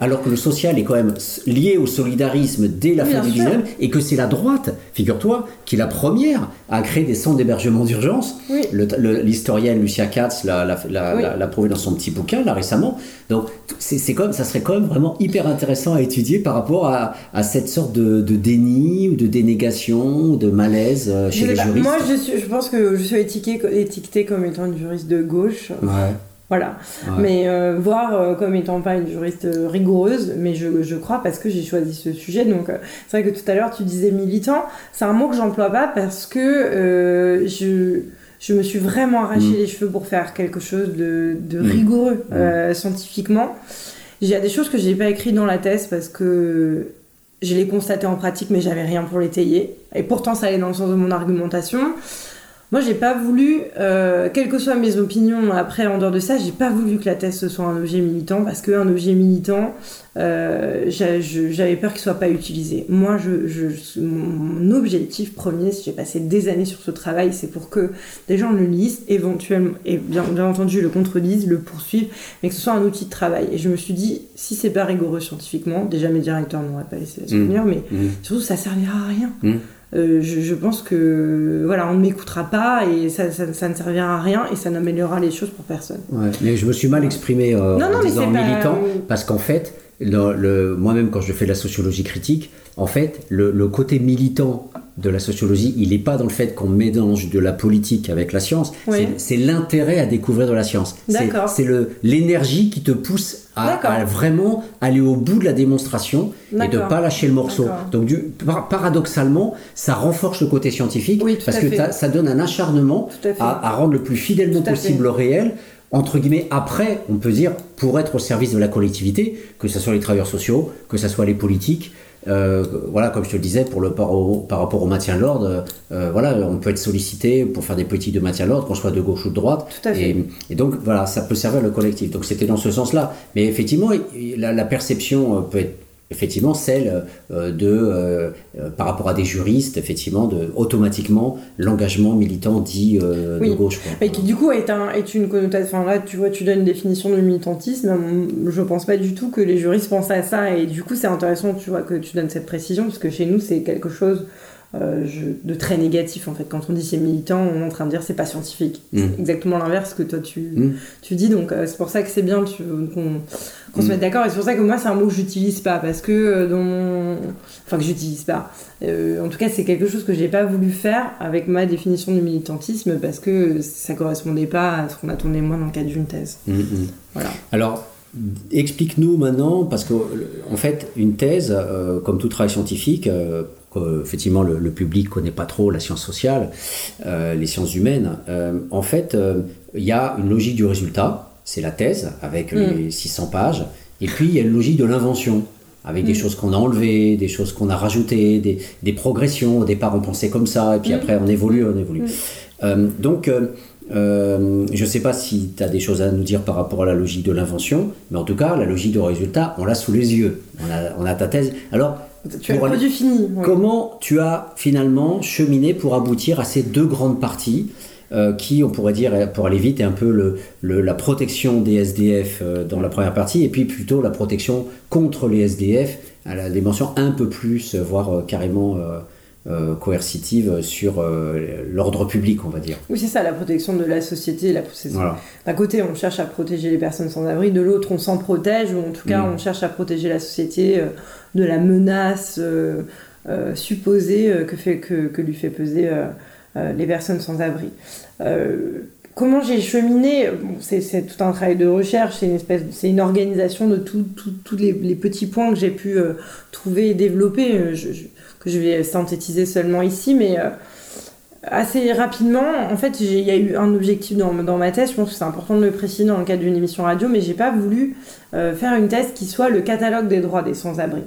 alors que le social est quand même lié au solidarisme dès la fin du 19 et que c'est la droite, figure-toi, qui est la première à créer des centres d'hébergement d'urgence. L'historienne Lucia Katz l'a prouvé dans son petit bouquin là récemment. Donc c'est comme ça serait quand même vraiment hyper intéressant à étudier par rapport à, cette sorte de, déni ou de dénégation, de malaise euh, chez les juristes. Moi je, je pense que je suis étiquetée, étiquetée comme étant une juriste de gauche. Ouais. Voilà. Mais euh, voir euh, comme étant pas une juriste euh, rigoureuse, mais je, je crois parce que j'ai choisi ce sujet. Donc c'est vrai que tout à l'heure tu disais militant. C'est un mot que j'emploie pas parce que je, je me suis vraiment arraché mm. les cheveux pour faire quelque chose de, de mm. rigoureux mm. scientifiquement. Il y a des choses que j'ai pas écrites dans la thèse parce que je l'ai constaté en pratique, mais j'avais rien pour l'étayer. Et pourtant, ça allait dans le sens de mon argumentation. Moi, j'ai pas voulu, euh, quelles que soient mes opinions après, en dehors de ça, j'ai pas voulu que la thèse ce soit un objet militant parce qu'un objet militant, euh, j'avais peur qu'il soit pas utilisé. Moi, je, mon objectif premier, si j'ai passé des années sur ce travail, c'est pour que des gens le lisent, éventuellement, et bien, bien entendu le contrelisent, le poursuivent, mais que ce soit un outil de travail. Et je me suis dit, si c'est pas rigoureux scientifiquement, déjà mes directeurs n'auraient pas laissé la souvenir, mmh. mais mmh. surtout ça servira à rien. Mmh. Euh, je, pense que voilà, on ne m'écoutera pas et ça, ça, ne servira à rien et ça n'améliorera les choses pour personne. mais je me suis mal exprimé euh, en disant militant parce qu'en fait, le, moi-même quand je fais de la sociologie critique, en fait, le, le côté militant de la sociologie, il n'est pas dans le fait qu'on mélange de la politique avec la science, c'est l'intérêt à découvrir de la science. C'est l'énergie qui te pousse à, vraiment aller au bout de la démonstration et de pas lâcher le morceau. Donc du, paradoxalement, ça renforce le côté scientifique parce que ça donne un acharnement à, rendre le plus fidèlement possible le réel entre guillemets, après, on peut dire, pour être au service de la collectivité, que ce soit les travailleurs sociaux, que ce soit les politiques, euh, voilà, comme je te le disais, pour le, par, par rapport au maintien de l'ordre, euh, voilà, on peut être sollicité pour faire des politiques de maintien de l'ordre, qu'on soit de gauche ou de droite. Et, donc, voilà, ça peut servir le collectif. Donc, c'était dans ce sens-là. Mais effectivement, la, la, perception euh, peut être effectivement celle euh, de, euh, euh, par rapport à des juristes, effectivement, de automatiquement l'engagement militant dit de gauche. Mais qui du coup est, un, est une connotation. Enfin là, tu vois, tu donnes une définition de militantisme. Je pense pas du tout que les juristes pensent à ça. Et du coup, c'est intéressant, tu vois, que tu donnes cette précision, parce que chez nous, c'est quelque chose euh, de très négatif en fait. Quand on dit c'est militant, on est en train de dire c'est pas scientifique. C'est mm. exactement l'inverse que toi tu, mm. tu dis. Donc euh, c'est pour ça que c'est bien qu'on se mm. mette d'accord. Et c'est pour ça que moi c'est un mot que j'utilise pas parce que euh, dans enfin que j'utilise pas. en tout cas c'est quelque chose que j'ai pas voulu faire avec ma définition du militantisme parce que ça correspondait pas à ce qu'on attendait moi dans le cadre d'une thèse. Voilà. Alors Explique-nous maintenant, parce qu'en en fait, une thèse, comme tout travail scientifique, effectivement le, le, public connaît pas trop la science sociale, euh, les sciences humaines. Euh, en fait, euh, il y a une logique du résultat, c'est la thèse avec mm. les 600 pages, et puis il y a une logique de l'invention avec des mm. choses qu'on a enlevées, des choses qu'on a rajoutées, des, des, progressions. Au départ, on pensait comme ça, et puis mm. après, on évolue, on évolue. donc, je ne sais pas si tu as des choses à nous dire par rapport à la logique de l'invention, mais en tout cas, la logique du résultat, on l'a sous les yeux. On a, on a ta thèse. Alors, tu as produit fini. Comment tu as finalement cheminé pour aboutir à ces deux grandes parties euh, qui, on pourrait dire, pour aller vite, est un peu le, la protection des SDF euh, dans la première partie, et puis plutôt la protection contre les SDF à la dimension un peu plus, voire carrément euh, coercitive sur l'ordre public, on va dire. Oui, c'est ça, la protection de la société. La... D'un côté, on cherche à protéger les personnes sans abri, de l'autre, on s'en protège, ou en tout cas, mm. on cherche à protéger la société de la menace euh, euh, supposée euh, que, fait, que, lui fait peser les personnes sans abri. Comment j'ai cheminé C'est tout un travail de recherche, c'est une espèce, c'est une organisation de tous les, petits points que j'ai pu trouver et développer, je vais synthétiser seulement ici, mais assez rapidement, en fait, il y a eu un objectif dans, dans, ma thèse, je pense que c'est important de le préciser dans le cadre d'une émission radio, mais j'ai pas voulu faire une thèse qui soit le catalogue des droits des sans-abri.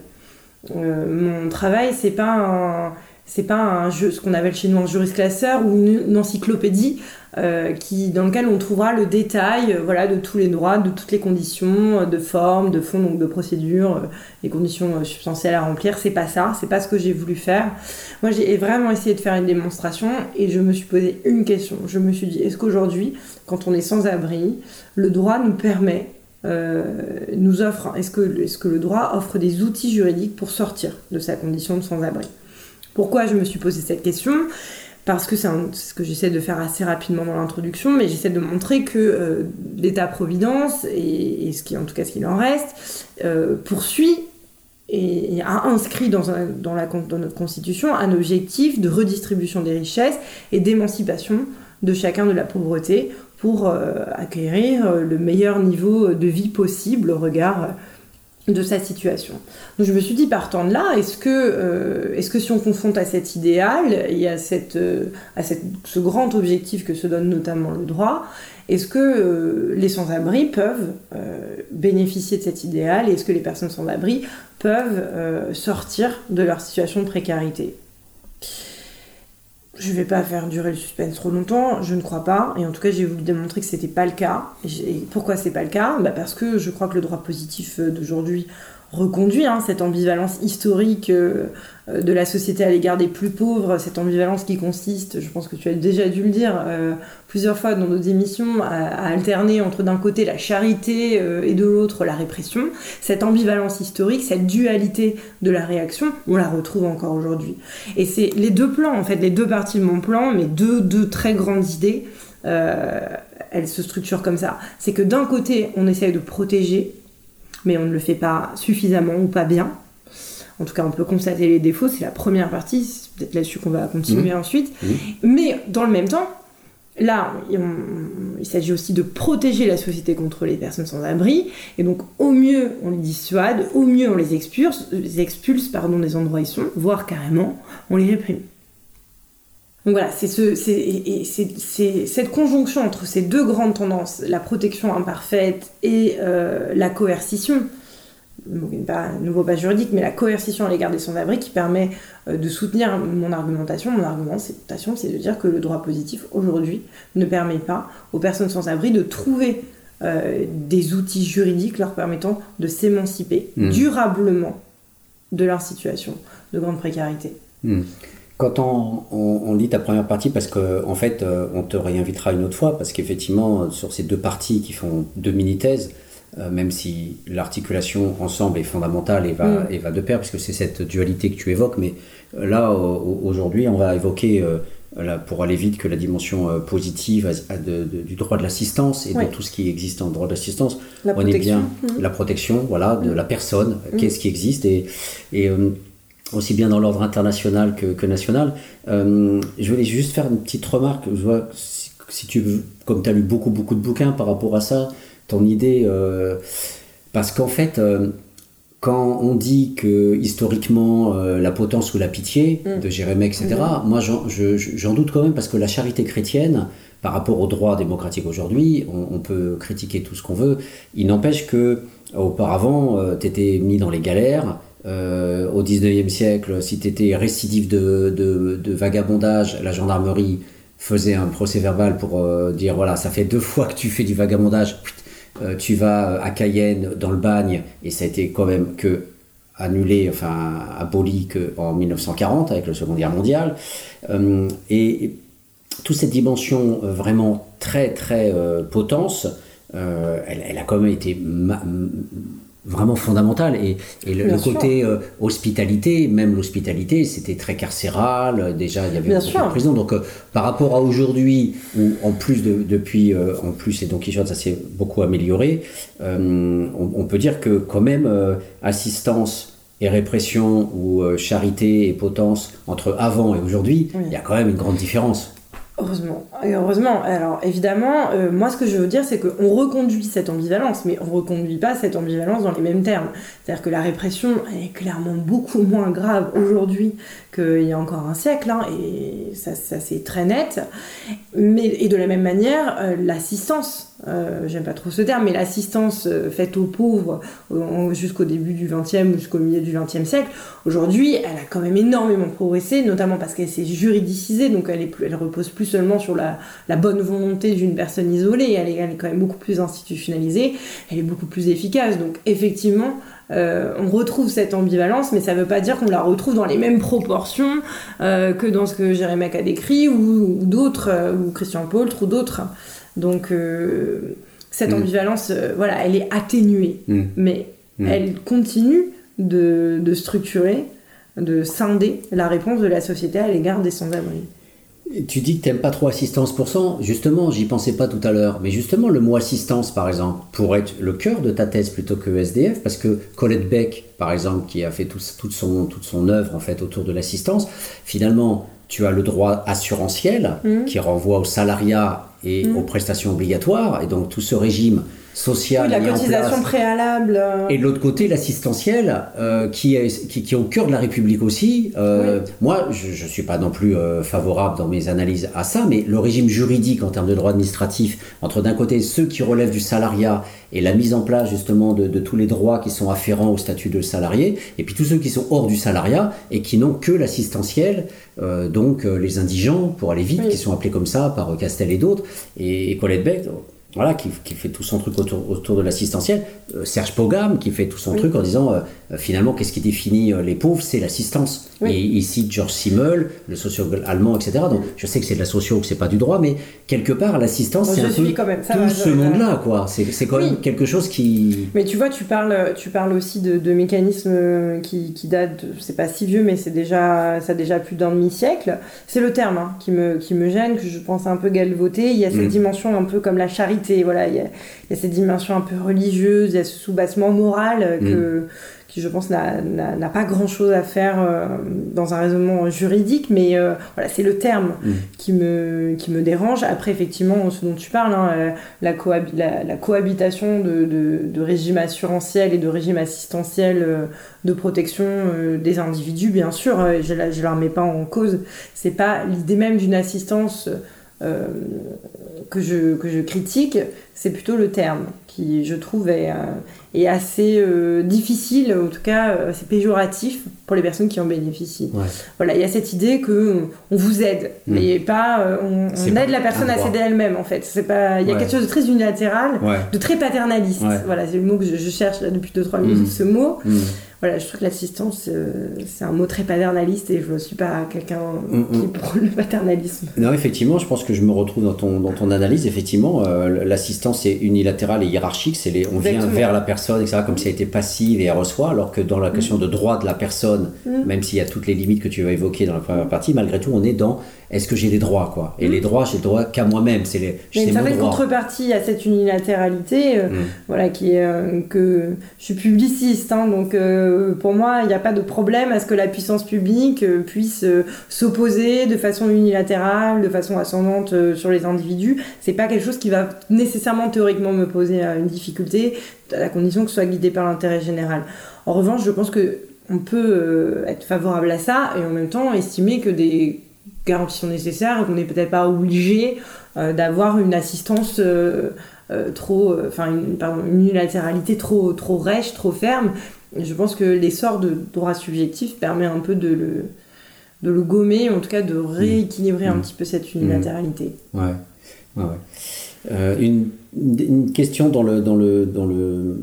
Euh, mon travail, c'est pas un, c'est pas un jeu, ce qu'on appelle chez nous un juriste classeur ou une, encyclopédie euh, qui, dans lequel on trouvera le détail euh, voilà, de tous les droits, de toutes les conditions de forme, de fond, donc de procédure, les conditions substantielles à remplir. C'est pas ça, c'est pas ce que j'ai voulu faire. Moi, j'ai vraiment essayé de faire une démonstration et je me suis posé une question. Je me suis dit, est-ce qu'aujourd'hui, quand on est sans abri, le droit nous permet euh, nous offre, est-ce que, est que le droit offre des outils juridiques pour sortir de sa condition de sans-abri Pourquoi je me suis posé cette question parce que c'est ce que j'essaie de faire assez rapidement dans l'introduction, mais j'essaie de montrer que euh, l'État-providence, et, ce qui en tout cas ce qu'il en reste, euh, poursuit et, a inscrit dans, notre Constitution un objectif de redistribution des richesses et d'émancipation de chacun de la pauvreté pour acquérir le meilleur niveau de vie possible au regard de sa situation. Donc je me suis dit, partant de là, est-ce que, que si on confronte à cet idéal et à, cette, ce grand objectif que se donne notamment le droit, est-ce que les sans-abri peuvent bénéficier de cet idéal et est-ce que les personnes sans-abri peuvent sortir de leur situation de précarité? Je vais pas faire durer le suspense trop longtemps, je ne crois pas, et en tout cas j'ai voulu démontrer que c'était pas le cas. Et pourquoi c'est pas le cas? Bah Parce que je crois que le droit positif d'aujourd'hui reconduit hein, cette ambivalence historique euh, euh, de la société à l'égard des plus pauvres, cette ambivalence qui consiste, je pense que tu as déjà dû le dire euh, plusieurs fois dans nos émissions, à, alterner entre d'un côté la charité et de l'autre la répression. Cette ambivalence historique, cette dualité de la réaction, on la retrouve encore aujourd'hui. Et c'est les deux plans, en fait, les deux parties de mon plan, mais deux, deux très grandes idées, elles se structurent comme ça. C'est que d'un côté, on essaye de protéger mais on ne le fait pas suffisamment ou pas bien. En tout cas, on peut constater les défauts, c'est la première partie, c'est peut-être là-dessus qu'on va continuer mmh. ensuite. Mmh. Mais dans le même temps, là, il s'agit aussi de protéger la société contre les personnes sans abri. Et donc, au mieux, on les dissuade, au mieux, on les expulse, les expulse pardon, des endroits où ils sont, voire carrément, on les réprime. Donc voilà, c'est ce, cette conjonction entre ces deux grandes tendances, la protection imparfaite et euh, la coercition, pas nouveau pas juridique, mais la coercition à l'égard des sans-abri qui permet euh, de soutenir mon argumentation. Mon argumentation, c'est de dire que le droit positif aujourd'hui ne permet pas aux personnes sans-abri de trouver euh, des outils juridiques leur permettant de s'émanciper mmh. durablement de leur situation de grande précarité. Mmh. Quand on, lit ta première partie, parce qu'en en fait, euh, on te réinvitera une autre fois, parce qu'effectivement, sur ces deux parties qui font deux mini-thèses, euh, même si l'articulation ensemble est fondamentale et va, mm. et va de pair, puisque c'est cette dualité que tu évoques, mais euh, là, aujourd'hui, on va évoquer, là, pour aller vite, que la dimension positive du droit de l'assistance et de tout ce qui existe en droit d'assistance, on est bien mm. la protection voilà, de mm. la personne, qu'est-ce qui existe, et, et aussi bien dans l'ordre international que, national. Euh, je voulais juste faire une petite remarque. Je vois, si, tu comme tu as lu beaucoup, beaucoup de bouquins par rapport à ça, ton idée. Euh, parce qu'en fait, euh, quand on dit que historiquement la potence ou la pitié mm. de Jérémie, etc., mm. moi j'en doute quand même parce que la charité chrétienne, par rapport au droit démocratique aujourd'hui, on, on, peut critiquer tout ce qu'on veut. Il n'empêche que auparavant, tu étais mis dans les galères. Euh, au 19e siècle, si tu étais récidive de, vagabondage, la gendarmerie faisait un procès verbal pour euh, dire voilà, ça fait deux fois que tu fais du vagabondage, euh, tu vas à Cayenne dans le bagne, et ça a été quand même que annulé, enfin aboli en 1940 avec la Seconde Guerre mondiale. et, toute cette dimension vraiment très très potence, elle, a quand même été vraiment fondamental. Et, le, côté euh, hospitalité, même l'hospitalité, c'était très carcéral. Déjà, il y avait une prison. Donc, euh, par rapport à aujourd'hui, où en plus de, depuis, euh, en plus, et Don Quichotte, ça s'est beaucoup amélioré, on, peut dire que quand même, assistance et répression ou charité et potence entre avant et aujourd'hui, il y a quand même une grande différence. Heureusement. Et heureusement. Alors évidemment, euh, moi ce que je veux dire, c'est qu'on reconduit cette ambivalence, mais on reconduit pas cette ambivalence dans les mêmes termes. C'est-à-dire que la répression est clairement beaucoup moins grave aujourd'hui qu'il y a encore un siècle, hein, et ça, ça c'est très net. Mais, et de la même manière, euh, l'assistance, euh, j'aime pas trop ce terme, mais l'assistance faite aux pauvres jusqu'au début du XXe ou jusqu'au milieu du XXe siècle, aujourd'hui, elle a quand même énormément progressé, notamment parce qu'elle s'est juridicisée, donc elle, repose plus seulement sur la, bonne volonté d'une personne isolée, elle est, quand même beaucoup plus institutionnalisée, elle est beaucoup plus efficace. Donc effectivement, euh, on retrouve cette ambivalence, mais ça ne veut pas dire qu'on la retrouve dans les mêmes proportions euh, que dans ce que Jérémy a décrit, ou, d'autres, euh, ou Christian Paultre, ou d'autres. Donc cette mm. ambivalence, voilà, elle est atténuée, mm. mais mm. elle continue de, de structurer, de scinder la réponse de la société à l'égard des sans-abri. Tu dis que tu n'aimes pas trop assistance pour ça. Justement, j'y pensais pas tout à l'heure. Mais justement, le mot assistance, par exemple, pourrait être le cœur de ta thèse plutôt que SDF, parce que Colette Beck, par exemple, qui a fait toute, son, toute son œuvre en fait autour de l'assistance, finalement, tu as le droit assurantiel mmh. qui renvoie au salariat et Mm. aux prestations obligatoires, et donc tout ce régime social Oui, la cotisation préalable. euh, Et de l'autre côté, l'assistentiel, euh, qui, est, qui, qui est au cœur de la République aussi. Euh, Moi, je ne suis pas non plus euh, favorable dans mes analyses à ça, mais le régime juridique en termes de droit administratif, entre d'un côté ceux qui relèvent du salariat et la mise en place justement de, de tous les droits qui sont afférents au statut de salarié, et puis tous ceux qui sont hors du salariat et qui n'ont que l'assistentiel, donc euh, les indigents, pour aller vite, Oui. qui sont appelés comme ça par euh, Castel et d'autres, et, et Colette Beck, voilà, qui, qui fait tout son truc autour, autour de l'assistentiel. Euh, Serge Pogam qui fait tout son Oui. truc en disant euh, euh, finalement qu'est-ce qui définit euh, les pauvres, c'est l'assistance. Oui. Et il cite George Simmel, le sociologue allemand, etc. Donc je sais que c'est de la socio, que c'est pas du droit, mais quelque part l'assistance c'est un peu quand même, ça tout va, ce monde-là, quoi. C'est c'est quand Oui. même quelque chose qui. Mais tu vois, tu parles, tu parles aussi de, de mécanismes qui, qui datent, c'est pas si vieux, mais c'est déjà, ça a déjà plus d'un demi-siècle. C'est le terme hein, qui, me, qui me gêne, que je pense un peu galvauté. Il y a cette Mm. dimension un peu comme la charité, voilà. Il y a, il y a cette dimension un peu religieuse, il y a ce sous-bassement moral euh, que, qui, je pense, n'a- pas grand-chose à faire euh, dans un raisonnement juridique, mais euh, voilà, c'est le terme Mm. qui, me, qui me dérange. Après, effectivement, ce dont tu parles, hein, la, la, la cohabitation de, de, de régime assurantiel et de régime assistentiel de protection des individus, bien sûr, je ne la remets pas en cause. C'est pas l'idée même d'une assistance euh, que, je, que je critique, c'est plutôt le terme qui, je trouve, est, euh, est assez euh, difficile, en tout cas, c'est péjoratif pour les personnes qui en bénéficient. Ouais. Voilà, il y a cette idée que on vous aide, Mm. mais pas on, on pas aide la personne à s'aider elle-même en fait. C'est pas, il y a Ouais. quelque chose de très unilatéral, Ouais. de très paternaliste. Voilà, c'est le mot que je, je cherche là depuis 2-3 minutes, Mm. ce mot. Mm. Voilà, je trouve que l'assistance, euh, c'est un mot très paternaliste et je ne suis pas quelqu'un Mm, qui mm. prône le paternalisme. Non, effectivement, je pense que je me retrouve dans ton, dans ton analyse. Effectivement, euh, l'assistance est unilatérale et hiérarchique. C'est les, on vient vers la personne, etc., comme si elle était passive et elle reçoit, alors que dans la question de droit de la personne, Mm. même s'il y a toutes les limites que tu as évoquées dans la première partie, malgré tout, on est dans est-ce que j'ai des droits, quoi? Et Mm. les droits, j'ai le droit qu'à moi-même. C'est les, c'est une certaine contrepartie à cette unilatéralité, euh, Mm. voilà, qui est euh, que je suis publiciste, hein, donc euh, pour moi, il n'y a pas de problème à ce que la puissance publique puisse s'opposer de façon unilatérale, de façon ascendante sur les individus. C'est pas quelque chose qui va nécessairement théoriquement me poser une difficulté, à la condition que ce soit guidé par l'intérêt général. En revanche, je pense que on peut être favorable à ça et en même temps estimer que des garanties sont nécessaires et qu'on n'est peut-être pas obligé euh, d'avoir une assistance euh, euh, trop, enfin une, une unilatéralité trop, trop rêche, trop ferme. Et je pense que l'essor de droit subjectif permet un peu de le, de le gommer, en tout cas de rééquilibrer un Mm. petit peu cette unilatéralité. Ouais, ouais, ouais. Euh, une, une question dans le, dans le, dans le,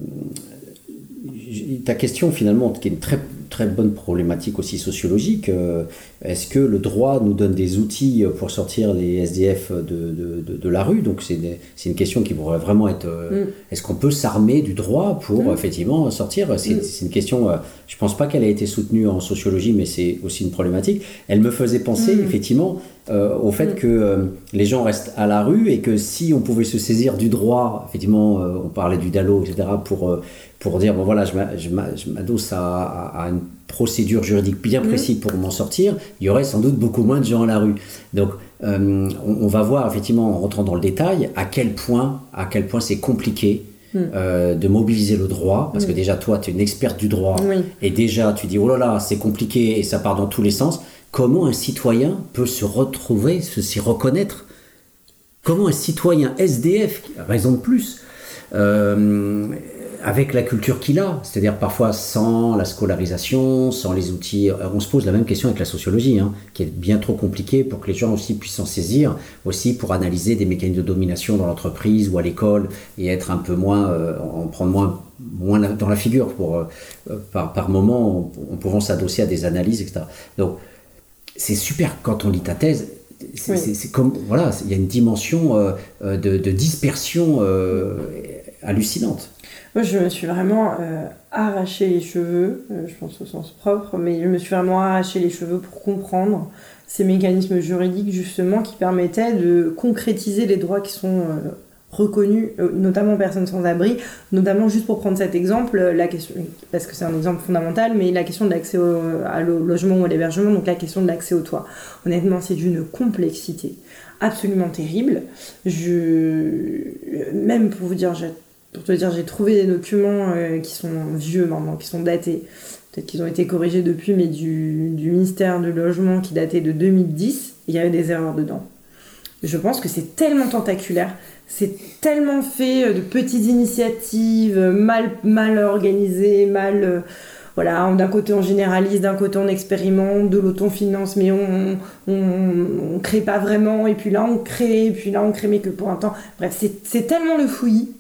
ta question finalement, qui est une très, très bonne problématique aussi sociologique. euh, Est-ce que le droit nous donne des outils pour sortir les SDF de, de, de, de la rue? Donc c'est une, une question qui pourrait vraiment être. euh, Mm. Est-ce qu'on peut s'armer du droit pour Mm. effectivement sortir? C'est Mm. c'est une question. euh, je pense pas qu'elle ait été soutenue en sociologie, mais c'est aussi une problématique. Elle me faisait penser effectivement euh, au fait que euh, les gens restent à la rue et que si on pouvait se saisir du droit, effectivement, euh, on parlait du DALO, etc., pour, pour dire, bon voilà, je m'a- je m'a- je m'adosse à, à- à une procédure juridique bien Mm. précise pour m'en sortir, il y aurait sans doute beaucoup moins de gens à la rue. Donc, euh, on, on va voir effectivement en rentrant dans le détail à quel point, à quel point c'est compliqué Mm. euh, de mobiliser le droit, parce que Mm. déjà toi, tu es une experte du droit, Oui. et déjà tu dis oh là là c'est compliqué et ça part dans tous les sens comment un citoyen peut se retrouver se s'y reconnaître? Comment un citoyen SDF raison de plus euh, avec la culture qu'il a, c'est-à-dire parfois sans la scolarisation, sans les outils. Euh, On se pose la même question avec la sociologie, hein, qui est bien trop compliquée pour que les gens aussi puissent s'en saisir, aussi pour analyser des mécanismes de domination dans l'entreprise ou à l'école et être un peu moins, euh, en prendre moins, moins dans la figure pour, euh, par, par moment en, en pouvant s'adosser à des analyses, etc. Donc c'est super quand on lit ta thèse. C'est Oui. comme voilà, il y a une dimension euh, de, de dispersion euh, hallucinante. Moi, je me suis vraiment euh, arraché les cheveux, euh, je pense au sens propre, mais je me suis vraiment arraché les cheveux pour comprendre ces mécanismes juridiques, justement, qui permettaient de concrétiser les droits qui sont euh, reconnus, euh, notamment aux personnes sans abri, notamment, juste pour prendre cet exemple, la question, parce que c'est un exemple fondamental, mais la question de l'accès au, logement ou à l'hébergement, donc la question de l'accès au toit. Honnêtement, c'est d'une complexité absolument terrible. Je, même pour vous dire, pour te dire, j'ai trouvé des documents euh, qui sont vieux maintenant, qui sont datés. Peut-être qu'ils ont été corrigés depuis, mais du, ministère du Logement qui datait de 2010. Il y avait des erreurs dedans. Je pense que c'est tellement tentaculaire, c'est tellement fait euh, de petites initiatives, mal, mal organisées, mal. Euh, voilà, d'un côté on généralise, d'un côté on expérimente, de l'autre on finance, mais on, on, crée pas vraiment, et puis là on crée, et puis là on crée, mais que pour un temps. Bref, c'est tellement le fouillis,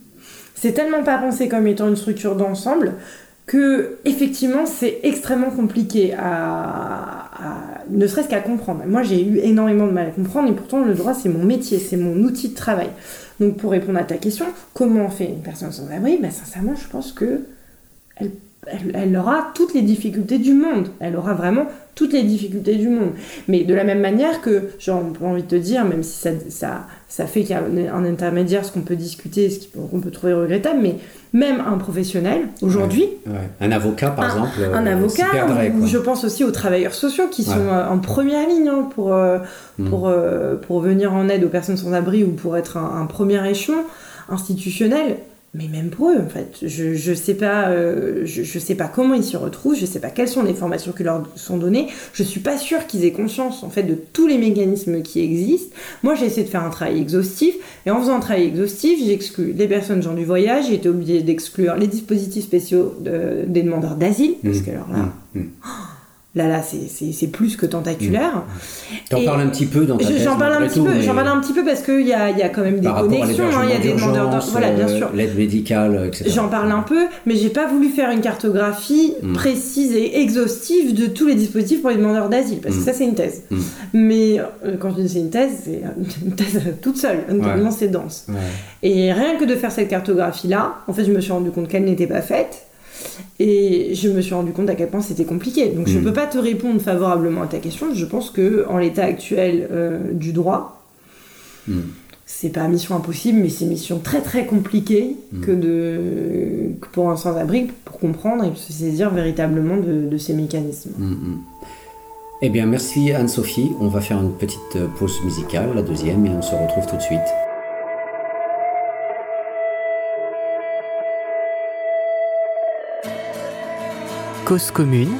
c'est tellement pas pensé comme étant une structure d'ensemble que effectivement c'est extrêmement compliqué à, ne serait-ce qu'à comprendre. Moi j'ai eu énormément de mal à comprendre et pourtant le droit c'est mon métier, c'est mon outil de travail. Donc pour répondre à ta question, comment on fait une personne sans abri? Ben, Sincèrement je pense que elle elle, aura toutes les difficultés du monde. Elle aura vraiment toutes les difficultés du monde. Mais de la même manière que, on envie de te dire, même si ça, ça, ça fait qu'il y a un, intermédiaire, ce qu'on peut discuter, ce qu'on peut trouver regrettable, mais même un professionnel, aujourd'hui... Un avocat, par exemple, un euh, avocat, ou, je pense aussi aux travailleurs sociaux qui sont euh, en première ligne hein, pour, euh, mm. pour, pour venir en aide aux personnes sans abri ou pour être un premier échelon institutionnel mais même pour eux, en fait, je, je sais pas, euh, je, sais pas comment ils s'y retrouvent, je sais pas quelles sont les formations qui leur sont données, je suis pas sûre qu'ils aient conscience, en fait, de tous les mécanismes qui existent. Moi, j'ai essayé de faire un travail exhaustif, et en faisant un travail exhaustif, j'ai exclu les personnes gens du voyage, j'ai été obligée d'exclure les dispositifs spéciaux des demandeurs d'asile, parce mmh. que alors là, mmh. Mmh. Oh, Là, là, c'est plus que tentaculaire. Mmh. T'en parles un petit peu dans ta J'en parle un petit peu. J'en parle un petit peu parce qu'il y a, y a quand même des connexions. Hein, il y a des demandeurs. Voilà, bien sûr. Euh, l'aide médicale, etc. J'en parle un peu, mais j'ai pas voulu faire une cartographie mmh. précise et exhaustive de tous les dispositifs pour les demandeurs d'asile, parce que mmh. ça, c'est une thèse. Mais euh, quand je dis c'est une thèse, c'est (laughs) une thèse toute seule. Tellement c'est dense. Et rien que de faire cette cartographie-là, en fait, je me suis rendu compte qu'elle n'était pas faite et je me suis rendu compte à quel point c'était compliqué. Donc je ne mm. peux pas te répondre favorablement à ta question. Je pense que en l'état actuel euh, du droit, mm. c'est pas mission impossible, mais c'est mission très très compliquée mm. que, de, pour un sans-abri pour comprendre et se saisir véritablement de, ces mécanismes. Eh bien, merci Anne-Sophie. On va faire une petite pause musicale, la deuxième, et on se retrouve tout de suite. Cause commune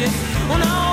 dias. Una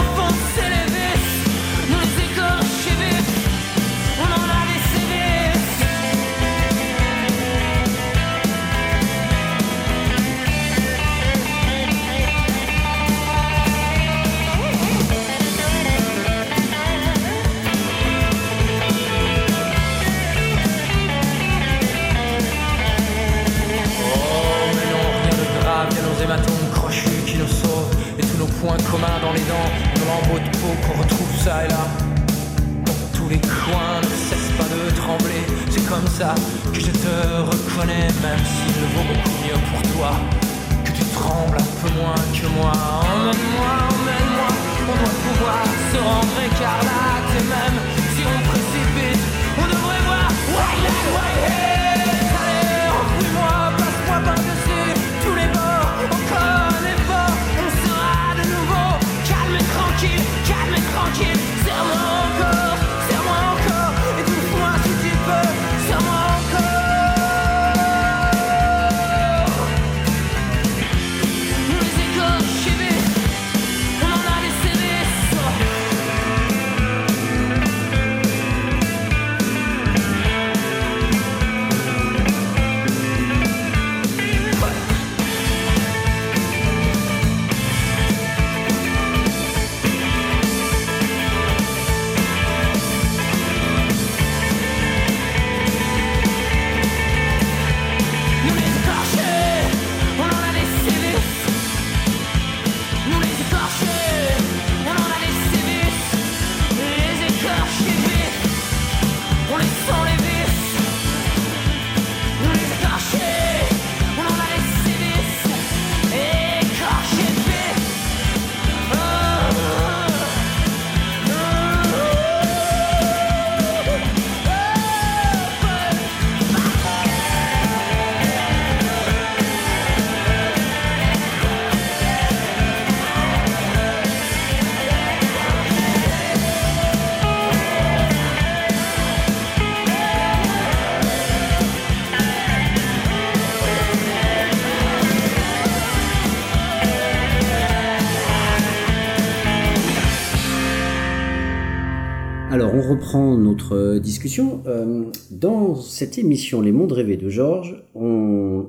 reprend notre discussion. Euh, dans cette émission Les Mondes Rêvés de Georges, on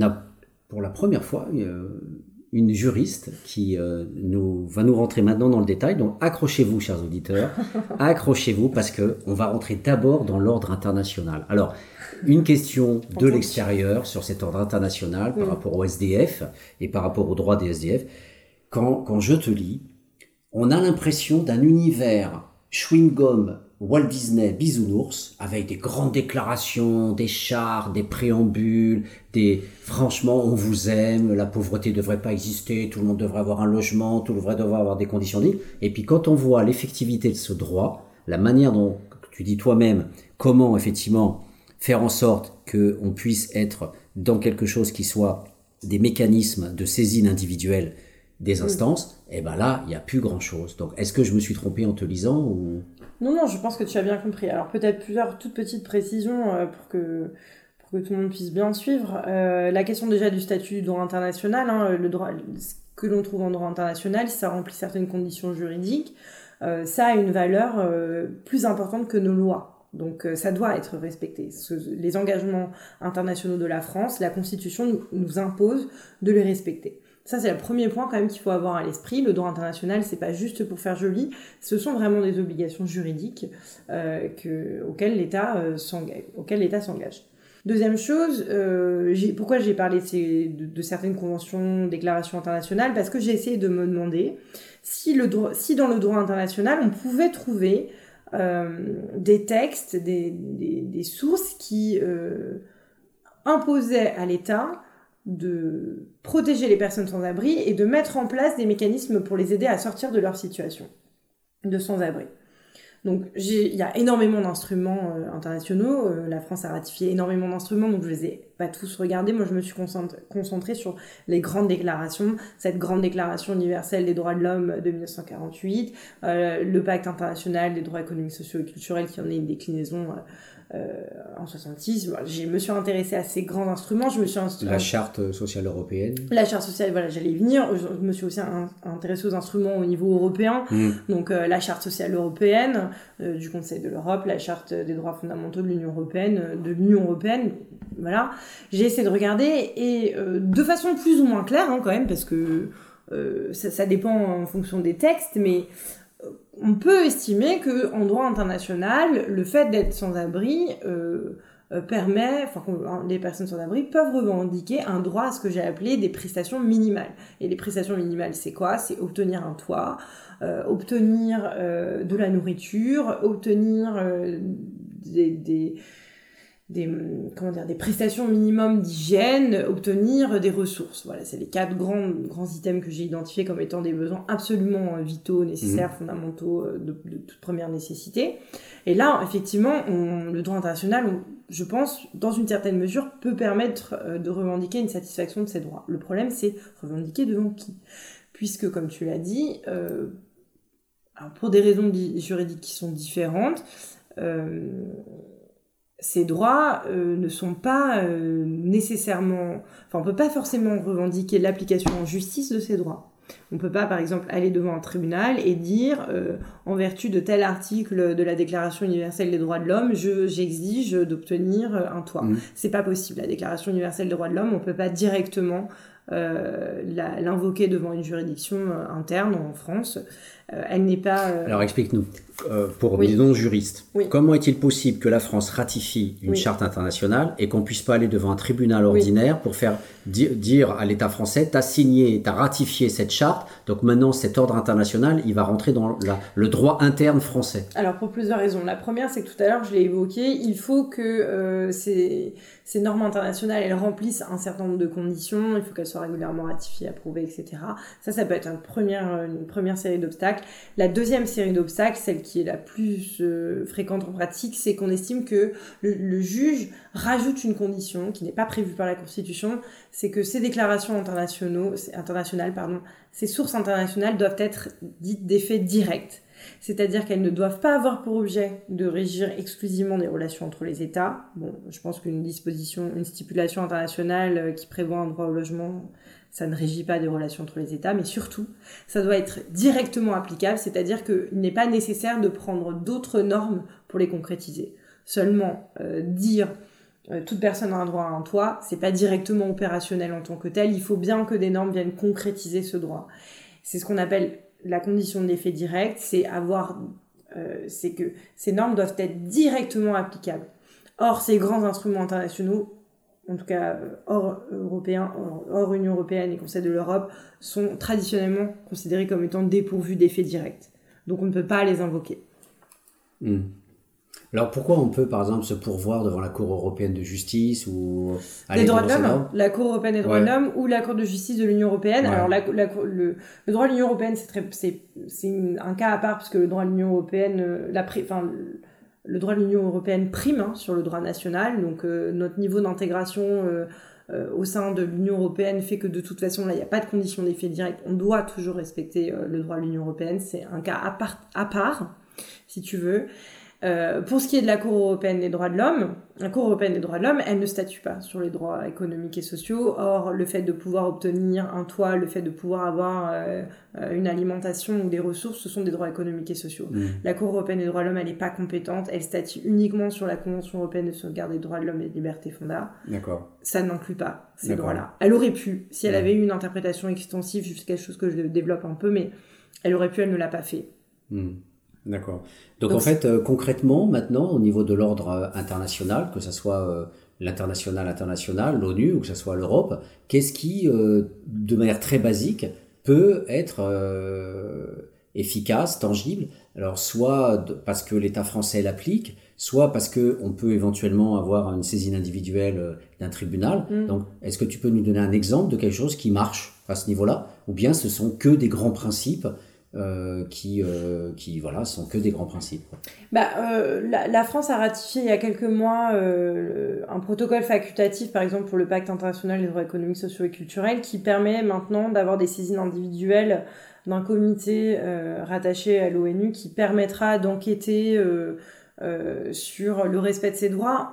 a pour la première fois euh, une juriste qui euh, nous, va nous rentrer maintenant dans le détail. Donc accrochez-vous, chers auditeurs, (laughs) accrochez-vous parce que on va rentrer d'abord dans l'ordre international. Alors, une question de l'extérieur sur cet ordre international par rapport au SDF et par rapport aux droits des SDF. Quand, quand je te lis, on a l'impression d'un univers chewing-gum Walt Disney bisounours avec des grandes déclarations, des chars, des préambules, des franchement on vous aime, la pauvreté devrait pas exister, tout le monde devrait avoir un logement, tout le monde devrait avoir des conditions de vie. Et puis quand on voit l'effectivité de ce droit, la manière dont tu dis toi-même comment effectivement faire en sorte que on puisse être dans quelque chose qui soit des mécanismes de saisine individuelle des instances, et eh ben là, il n'y a plus grand-chose. Donc, est-ce que je me suis trompé en te lisant ou... Non, non, je pense que tu as bien compris. Alors, peut-être plusieurs toutes petites précisions euh, pour que pour que tout le monde puisse bien suivre. Euh, la question déjà du statut du droit international, hein, le droit, ce que l'on trouve en droit international, si ça remplit certaines conditions juridiques, euh, ça a une valeur plus importante que nos lois. Donc ça doit être respecté. les engagements internationaux de la France, la Constitution nous, nous impose de les respecter. Ça, c'est le premier point quand même qu'il faut avoir à l'esprit. Le droit international, c'est pas juste pour faire joli. Ce sont vraiment des obligations juridiques euh, que, auxquelles l'État euh, s'engage. Deuxième chose, euh, pourquoi j'ai parlé de, certaines conventions, déclarations internationales? Parce que j'ai essayé de me demander si, dans le droit international, on pouvait trouver des textes, des sources qui imposaient à l'État de protéger les personnes sans abri et de mettre en place des mécanismes pour les aider à sortir de leur situation de sans-abri. Donc il y a énormément d'instruments euh, internationaux, euh, la France a ratifié énormément d'instruments, donc je les ai pas tous regardés, moi je me suis concentrée sur les grandes déclarations, cette grande déclaration universelle des droits de l'homme de 1948, euh, le pacte international des droits économiques, sociaux et culturels qui en est une déclinaison euh, en 66. je me suis intéressée à ces grands instruments. Je me suis la charte sociale européenne. La charte sociale, voilà, j'allais y venir. Je me suis aussi intéressée aux instruments au niveau européen. Hmm. Donc euh, la charte sociale européenne euh, du Conseil de l'Europe, la charte des droits fondamentaux de l'Union européenne, de l'Union européenne. Voilà, j'ai essayé de regarder et de façon plus ou moins claire hein, quand même parce que ça, ça, dépend en fonction des textes, mais on peut estimer que en droit international, le fait d'être sans abri euh, euh, permet, enfin, les personnes sans abri peuvent revendiquer un droit à ce que j'ai appelé des prestations minimales. Et les prestations minimales, c'est quoi? C'est obtenir un toit, euh, obtenir de la nourriture, obtenir des, comment dire, des prestations minimum d'hygiène, obtenir des ressources. Voilà, c'est les quatre grands, grands items que j'ai identifiés comme étant des besoins absolument euh, vitaux, nécessaires, mmh. fondamentaux, euh, de, toute première nécessité. Et là, effectivement, le droit international, je pense, dans une certaine mesure, peut permettre euh, de revendiquer une satisfaction de ces droits. Le problème, c'est revendiquer devant qui? Puisque, comme tu l'as dit, pour des raisons juridiques qui sont différentes, ces droits euh, ne sont pas euh, nécessairement... Enfin, on peut pas forcément revendiquer l'application en justice de ces droits. On peut pas, par exemple, aller devant un tribunal et dire, euh, en vertu de tel article de la Déclaration universelle des droits de l'homme, j'exige d'obtenir un toit. Mmh. C'est pas possible. La Déclaration universelle des droits de l'homme, on peut pas directement l'invoquer devant une juridiction interne en France. Elle n'est pas. Alors explique-nous. Euh, pour des non-juristes. Comment est-il possible que la France ratifie une charte internationale et qu'on puisse pas aller devant un tribunal ordinaire pour faire dire à l'État français, t'as signé, t'as ratifié cette charte, donc maintenant cet ordre international, il va rentrer dans le droit interne français Alors pour plusieurs raisons. La première, c'est que tout à l'heure, je l'ai évoqué, il faut que euh, ces, ces, normes internationales, elles remplissent un certain nombre de conditions, il faut qu'elles soient régulièrement ratifiées, approuvées, etc. Ça, ça peut être une première, une première série d'obstacles. La deuxième série d'obstacles, celle qui est la plus euh, fréquente en pratique, c'est qu'on estime que le, juge rajoute une condition qui n'est pas prévue par la Constitution, c'est que ces déclarations internationales, ces sources internationales doivent être dites d'effet direct. c'est-à-dire qu'elles ne doivent pas avoir pour objet de régir exclusivement des relations entre les États. Bon, je pense qu'une disposition, une stipulation internationale euh, qui prévoit un droit au logement, ça ne régit pas des relations entre les États, mais surtout, ça doit être directement applicable, c'est-à-dire qu'il n'est pas nécessaire de prendre d'autres normes pour les concrétiser. Seulement euh, dire euh, toute personne a un droit à un toit, c'est pas directement opérationnel en tant que tel. Il faut bien que des normes viennent concrétiser ce droit. C'est ce qu'on appelle la condition de l'effet direct, c'est avoir, euh, c'est que ces normes doivent être directement applicables. Or, ces grands instruments internationaux, en tout cas hors européen, hors, Union européenne et Conseil de l'Europe, sont traditionnellement considérés comme étant dépourvus d'effet direct. Donc, on ne peut pas les invoquer. Hmm. Alors pourquoi on peut par exemple se pourvoir devant la Cour européenne de justice ou les droits de l'homme, la Cour européenne des droits de l'homme ou la Cour de justice de l'Union européenne. Alors la, le, le, droit de l'Union européenne c'est un cas à part parce que le droit de l'Union européenne euh, la enfin le droit de l'Union européenne prime hein, sur le droit national. Donc euh, notre niveau d'intégration euh, au sein de l'Union européenne fait que de toute façon là il n'y a pas de condition d'effet direct. On doit toujours respecter le droit de l'Union européenne. C'est un cas à part si tu veux euh, pour ce qui est de la Cour européenne des droits de l'homme, la Cour européenne des droits de l'homme, elle ne statue pas sur les droits économiques et sociaux. Or, le fait de pouvoir obtenir un toit, le fait de pouvoir avoir euh, une alimentation ou des ressources, ce sont des droits économiques et sociaux. Mmh. La Cour européenne des droits de l'homme, elle n'est pas compétente. Elle statue uniquement sur la Convention européenne de sauvegarde des droits de l'homme et des libertés fondamentales. D'accord. Ça n'inclut pas ces droits-là. Elle aurait pu, si elle avait eu une interprétation extensive, c'est quelque chose que je développe un peu, mais elle aurait pu, elle ne l'a pas fait. Mmh. D'accord. Donc, en fait, euh, concrètement, maintenant, au niveau de l'ordre euh, international, que ce soit euh, l'international international, l'ONU ou que ce soit l'Europe, qu'est-ce qui, de manière très basique, peut être efficace, tangible? Alors soit parce que l'État français l'applique, soit parce que on peut éventuellement avoir une saisine individuelle d'un tribunal. Mm. Donc, est-ce que tu peux nous donner un exemple de quelque chose qui marche à ce niveau-là, ou bien ce sont que des grands principes euh, qui, euh, qui voilà, sont que des grands principes. Bah, euh, la, la, France a ratifié il y a quelques mois euh, un protocole facultatif, par exemple pour le pacte international des droits économiques, sociaux et culturels, qui permet maintenant d'avoir des saisines individuelles d'un comité rattaché à l'ONU qui permettra d'enquêter sur le respect de ces droits.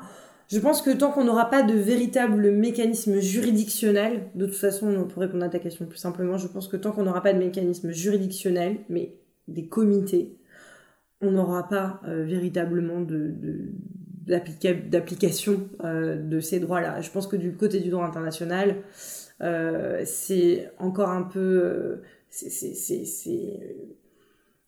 Je pense que tant qu'on n'aura pas de véritable mécanisme juridictionnel, de toute façon, pour répondre à ta question plus simplement, je pense que tant qu'on n'aura pas de mécanisme juridictionnel, mais des comités, on n'aura pas euh, véritablement de, d'application euh, de ces droits-là. Je pense que du côté du droit international, euh, c'est encore un peu... c'est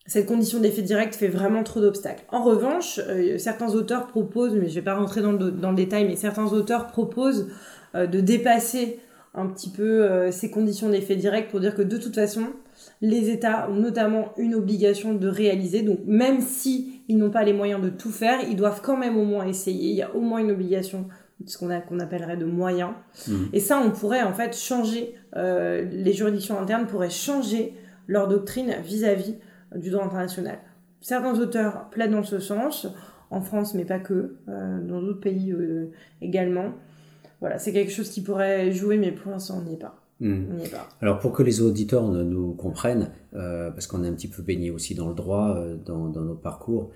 cette condition d'effet direct fait vraiment trop d'obstacles. En revanche, euh, certains auteurs proposent, mais je vais pas rentrer dans le, dans le détail, mais certains auteurs proposent euh, de dépasser un petit peu euh, ces conditions d'effet direct pour dire que de toute façon, les États ont notamment une obligation de réaliser. Donc même si ils n'ont pas les moyens de tout faire, ils doivent quand même au moins essayer. Il y a au moins une obligation ce qu'on qu'on appellerait de moyens. Mmh. Et ça, on pourrait en fait changer, les juridictions internes pourraient changer leur doctrine vis-à-vis du droit international. Certains auteurs plaident dans ce sens, en France, mais pas que, euh, dans d'autres pays euh, également. Voilà, c'est quelque chose qui pourrait jouer, mais pour l'instant, on n'y est pas. Hmm. On est pas. Alors pour que les auditeurs nous comprennent, euh, parce qu'on est un petit peu baigné aussi dans le droit, dans, dans, nos parcours,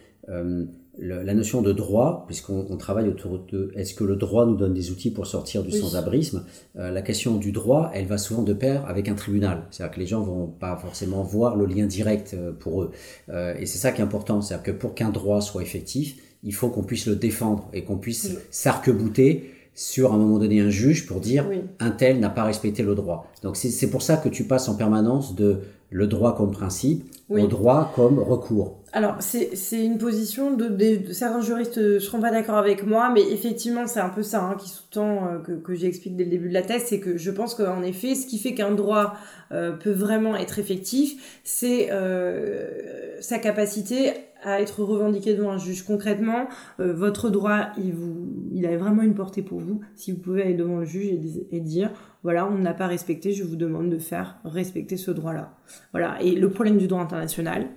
la notion de droit, puisqu'on travaille autour de est-ce que le droit nous donne des outils pour sortir du sans-abrisme, euh, la question du droit, elle va souvent de pair avec un tribunal. C'est-à-dire que les gens vont pas forcément voir le lien direct euh, pour eux. Euh, et c'est ça qui est important, c'est-à-dire que pour qu'un droit soit effectif, il faut qu'on puisse le défendre et qu'on puisse s'arc-bouter sur un moment donné un juge pour dire un tel n'a pas respecté le droit. Donc c'est pour ça que tu passes en permanence de le droit comme principe au droit comme recours. Alors, c'est une position de, certains juristes ne seront pas d'accord avec moi, mais effectivement, c'est un peu ça hein, qui sous-tend euh, que, que j'explique dès le début de la thèse, c'est que je pense qu'en effet, ce qui fait qu'un droit euh, peut vraiment être effectif, c'est euh, sa capacité à être revendiqué devant un juge. Concrètement, votre droit, il, vous, il a vraiment une portée pour vous. Si vous pouvez aller devant le juge et, et dire, voilà, on n'a pas respecté, je vous demande de faire respecter ce droit-là. Voilà. Et le problème du droit international,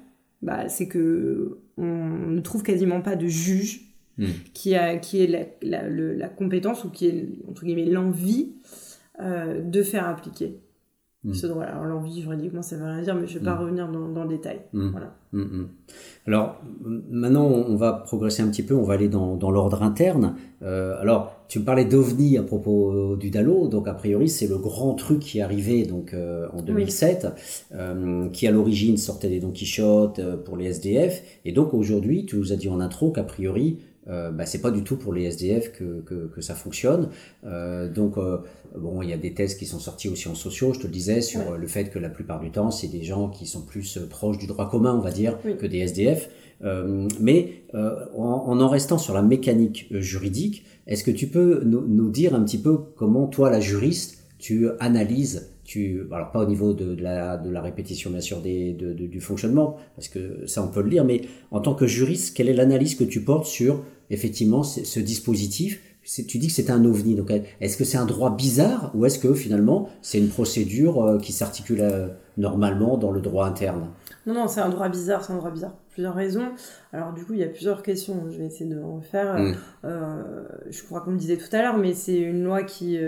bah, c'est que on ne trouve quasiment pas de juge hmm. qui a qui est la, la, compétence ou qui est entre guillemets l'envie euh, de faire appliquer Mm. Ce droit. Alors l'envie juridiquement ça veut rien dire, mais je ne vais pas mm. revenir dans, dans, le détail. Mm. Voilà. Alors maintenant on va progresser un petit peu, on va aller dans, dans l'ordre interne. Euh, alors tu me parlais d'OVNI à propos du DALO, donc a priori c'est le grand truc qui est arrivé donc euh, en 2007, euh, qui à l'origine sortait des Don Quichotte pour les SDF, et donc aujourd'hui tu nous as dit en intro qu'a priori euh, bah, c'est pas du tout pour les SDF que, que, que ça fonctionne. Euh, donc, euh, bon, il y a des thèses qui sont sorties aussi en sociaux, je te le disais, sur le fait que la plupart du temps, c'est des gens qui sont plus euh, proches du droit commun, on va dire, que des SDF. Euh, mais en, en restant sur la mécanique juridique, est-ce que tu peux nous, nous dire un petit peu comment, toi, la juriste, tu analyses tu, alors pas au niveau de, de, la, de la répétition bien sûr des, de, du fonctionnement, parce que ça on peut le lire, mais en tant que juriste, quelle est l'analyse que tu portes sur effectivement ce dispositif tu dis que c'est un ovni, donc est-ce que c'est un droit bizarre ou est-ce que finalement c'est une procédure euh, qui s'articule euh, normalement dans le droit interne? Non, non, c'est un droit bizarre, c'est un droit bizarre pour plusieurs raisons. Alors du coup, il y a plusieurs questions, je vais essayer de en faire. Mm. Euh, je crois qu'on le disait tout à l'heure, mais c'est une loi qui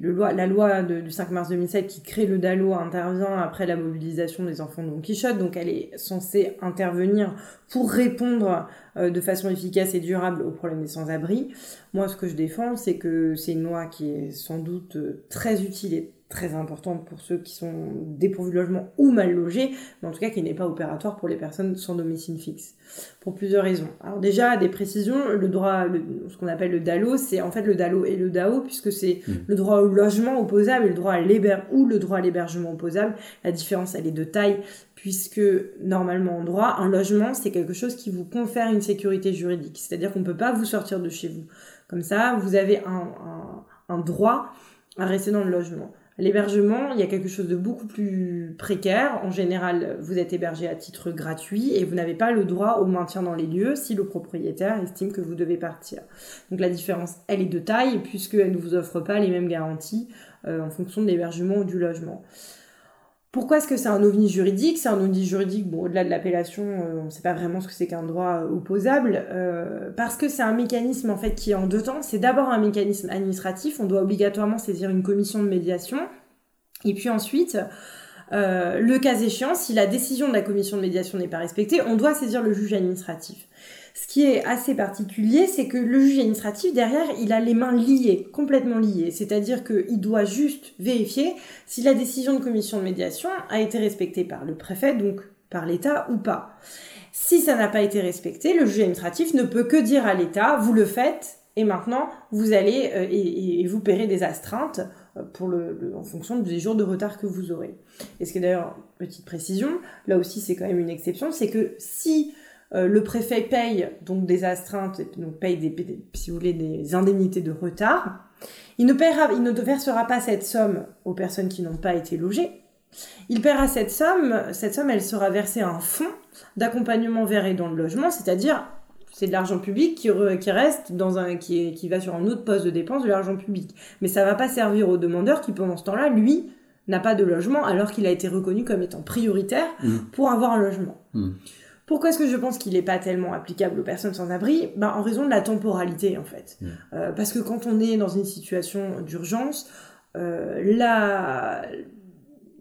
la loi du 5 mars 2007 qui crée le DALO intervient après la mobilisation des enfants de Don Quichotte, donc elle est censée intervenir pour répondre euh, de façon efficace et durable au problème des sans-abri. Moi, ce que je défends, c'est que c'est une loi qui est sans doute euh, très utile et très importante pour ceux qui sont dépourvus de logement ou mal logés, mais en tout cas qui n'est pas opératoire pour les personnes sans domicile fixe. Pour plusieurs raisons. Alors déjà, des précisions, le droit, ce qu'on appelle le DALO, c'est en fait le DALO et le DAO, puisque c'est mmh. le droit au logement opposable et le droit à l'hébergement ou le droit à l'hébergement opposable. La différence, elle est de taille, puisque normalement en droit, un logement, c'est quelque chose qui vous confère une sécurité juridique. C'est-à-dire qu'on ne peut pas vous sortir de chez vous. Comme ça, vous avez un, un, un droit à rester dans le logement. L'hébergement, il y a quelque chose de beaucoup plus précaire. En général, vous êtes hébergé à titre gratuit et vous n'avez pas le droit au maintien dans les lieux si le propriétaire estime que vous devez partir. Donc la différence, elle est de taille puisqu'elle ne vous offre pas les mêmes garanties euh, en fonction de l'hébergement ou du logement. Pourquoi est-ce que c'est un ovni juridique? C'est un ovni juridique, bon, au-delà de l'appellation, euh, on ne sait pas vraiment ce que c'est qu'un droit euh, opposable, euh, parce que c'est un mécanisme en fait qui est en deux temps. C'est d'abord un mécanisme administratif, on doit obligatoirement saisir une commission de médiation, et puis ensuite, le cas échéant, si la décision de la commission de médiation n'est pas respectée, on doit saisir le juge administratif. Ce qui est assez particulier, c'est que le juge administratif, derrière, il a les mains liées, complètement liées. C'est-à-dire qu'il doit juste vérifier si la décision de commission de médiation a été respectée par le préfet, donc par l'État ou pas. Si ça n'a pas été respecté, le juge administratif ne peut que dire à l'État, vous le faites, et maintenant, vous allez euh, et, vous paierez des astreintes euh, pour le, en fonction des jours de retard que vous aurez. Et ce qui est d'ailleurs, petite précision, là aussi c'est quand même une exception, c'est que si euh, le préfet paye donc des astreintes, donc paye des, si vous voulez des indemnités de retard. Il ne, paiera, il ne versera pas cette somme aux personnes qui n'ont pas été logées. Il paiera cette somme, cette somme elle sera versée à un fonds d'accompagnement vers et dans le logement, c'est-à-dire c'est de l'argent public qui, qui reste dans un qui, qui va sur un autre poste de dépense de l'argent public. Mais ça va pas servir au demandeur qui pendant ce temps-là, lui, n'a pas de logement alors qu'il a été reconnu comme étant prioritaire mmh. pour avoir un logement. Mmh. Pourquoi est-ce que je pense qu'il n'est pas tellement applicable aux personnes sans abri? Ben, En raison de la temporalité, en fait. Mm. Euh, parce que quand on est dans une situation d'urgence, euh, la,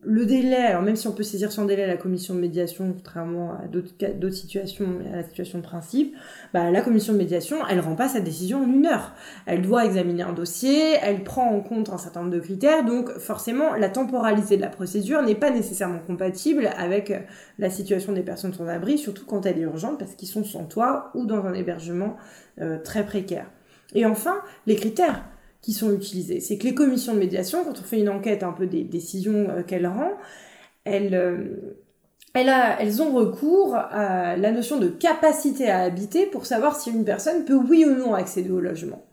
le délai, alors même si on peut saisir sans délai la commission de médiation, contrairement à d'autres situations, à la situation de principe, bah, la commission de médiation, elle rend pas sa décision en une heure. Elle doit examiner un dossier, elle prend en compte un certain nombre de critères, donc forcément, la temporalité de la procédure n'est pas nécessairement compatible avec la situation des personnes sans abri, surtout quand elle est urgente, parce qu'ils sont sans toit ou dans un hébergement euh, très précaire. Et enfin, les critères sont utilisées. C'est que les commissions de médiation, quand on fait une enquête un peu des décisions euh, qu'elles rendent, elles, euh, elles, ont recours à la notion de capacité à habiter pour savoir si une personne peut oui ou non accéder au logement.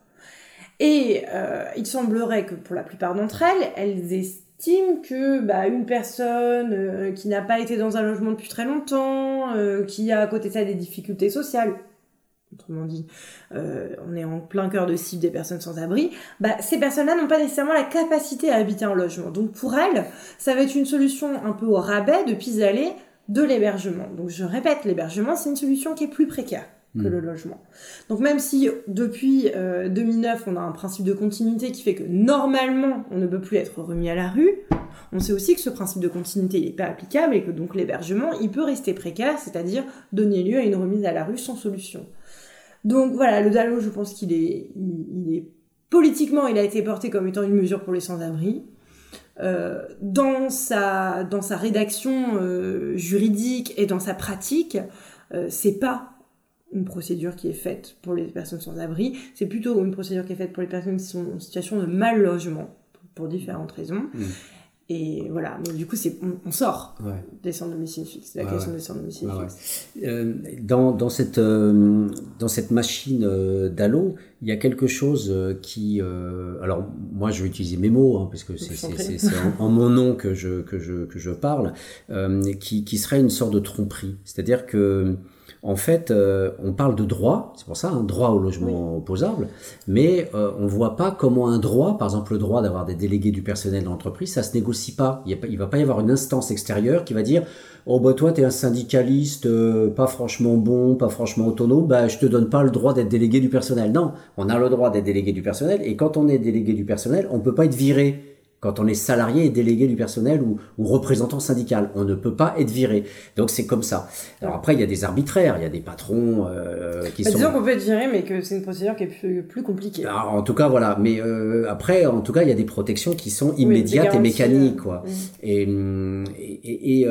Et euh, il semblerait que pour la plupart d'entre elles, elles estiment que bah, une personne qui n'a pas été dans un logement depuis très longtemps, qui a à côté de ça des difficultés sociales, autrement dit, euh, on est en plein cœur de cible des personnes sans abri, bah, ces personnes-là n'ont pas nécessairement la capacité à habiter un logement. Donc pour elles, ça va être une solution un peu au rabais de pis-aller de l'hébergement. Donc je répète, l'hébergement, c'est une solution qui est plus précaire. que le logement. Donc même si depuis 2009 on a un principe de continuité qui fait que normalement on ne peut plus être remis à la rue, on sait aussi que ce principe de continuité n'est pas applicable et que donc l'hébergement il peut rester précaire, c'est-à-dire donner lieu à une remise à la rue sans solution. Donc voilà, le DALO je pense qu'il est, il est politiquement il a été porté comme étant une mesure pour les sans-abri. Euh, dans, sa, dans sa rédaction euh, juridique et dans sa pratique, euh, c'est pas une procédure qui est faite pour les personnes sans abri, c'est plutôt une procédure qui est faite pour les personnes qui sont en situation de mal logement, pour différentes raisons. Mmh. Et voilà, mais du coup, c'est, on, sort des centres de domicile fixe, la question des centres de domicile fixe. Euh, dans, dans, cette, euh, dans cette machine euh, d'Allo, il y a quelque chose euh, qui. Euh, alors, moi, je vais utiliser mes mots, hein, parce que c'est, en, en, mon nom que je, que je, que je parle, qui, qui serait une sorte de tromperie. C'est-à-dire que en fait, euh, on parle de droit, c'est pour ça, un droit au logement opposable, mais euh, on ne voit pas comment un droit, par exemple le droit d'avoir des délégués du personnel dans l'entreprise, ça se négocie pas. Il ne va pas y avoir une instance extérieure qui va dire Oh, bah toi, tu es un syndicaliste euh, pas franchement bon, pas franchement autonome, bah je te donne pas le droit d'être délégué du personnel. Non, on a le droit d'être délégué du personnel, et quand on est délégué du personnel, on ne peut pas être viré quand on est salarié et délégué du personnel ou, représentant syndical, on ne peut pas être viré. Donc c'est comme ça. Alors après, il y a des arbitraires, il y a des patrons euh, qui bah, sont. Disons qu'on peut être viré, mais que c'est une procédure qui est plus, compliquée. Alors, en tout cas, voilà. Mais euh, après, en tout cas, il y a des protections qui sont immédiates et mécaniques, quoi. Euh, et, et,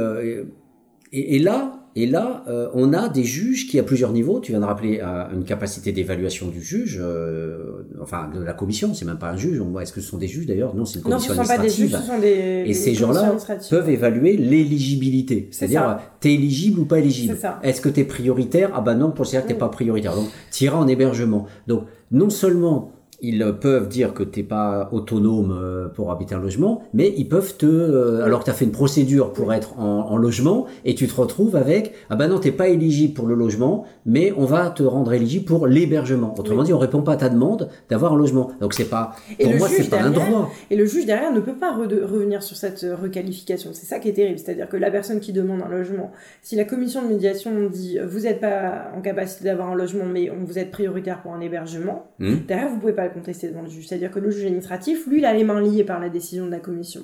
et, et là, et là, euh, on a des juges qui, à plusieurs niveaux, tu viens de rappeler euh, une capacité d'évaluation du juge, euh, enfin de la commission, c'est même pas un juge, est-ce que ce sont des juges d'ailleurs? Non, c'est une commission non, ce administrative. Sont pas des juges, ce sont des, Et ces gens-là peuvent évaluer l'éligibilité, c'est-à-dire, t'es éligible ou pas éligible. Est-ce que t'es prioritaire? Ah bah non, pour dire que t'es pas prioritaire. Donc, t'iras en hébergement. Donc, non seulement ils peuvent dire que t'es pas autonome euh, pour habiter un logement, mais ils peuvent te, euh, alors que tu as fait une procédure pour être en, logement, et tu te retrouves avec, ah ben non, t'es pas éligible pour le logement, mais on va te rendre éligible pour l'hébergement. Autrement dit, on répond pas à ta demande d'avoir un logement. Donc c'est pas, pour moi, c'est pas un droit. Et le juge derrière ne peut pas revenir sur cette requalification. C'est ça qui est terrible. C'est-à-dire que la personne qui demande un logement, si la commission de médiation dit, vous n'êtes pas en capacité d'avoir un logement, mais vous êtes prioritaire pour un hébergement, mmh. derrière, vous pouvez pas contester devant le juge. C'est-à-dire que le juge administratif, lui, il a les mains liées par la décision de la commission.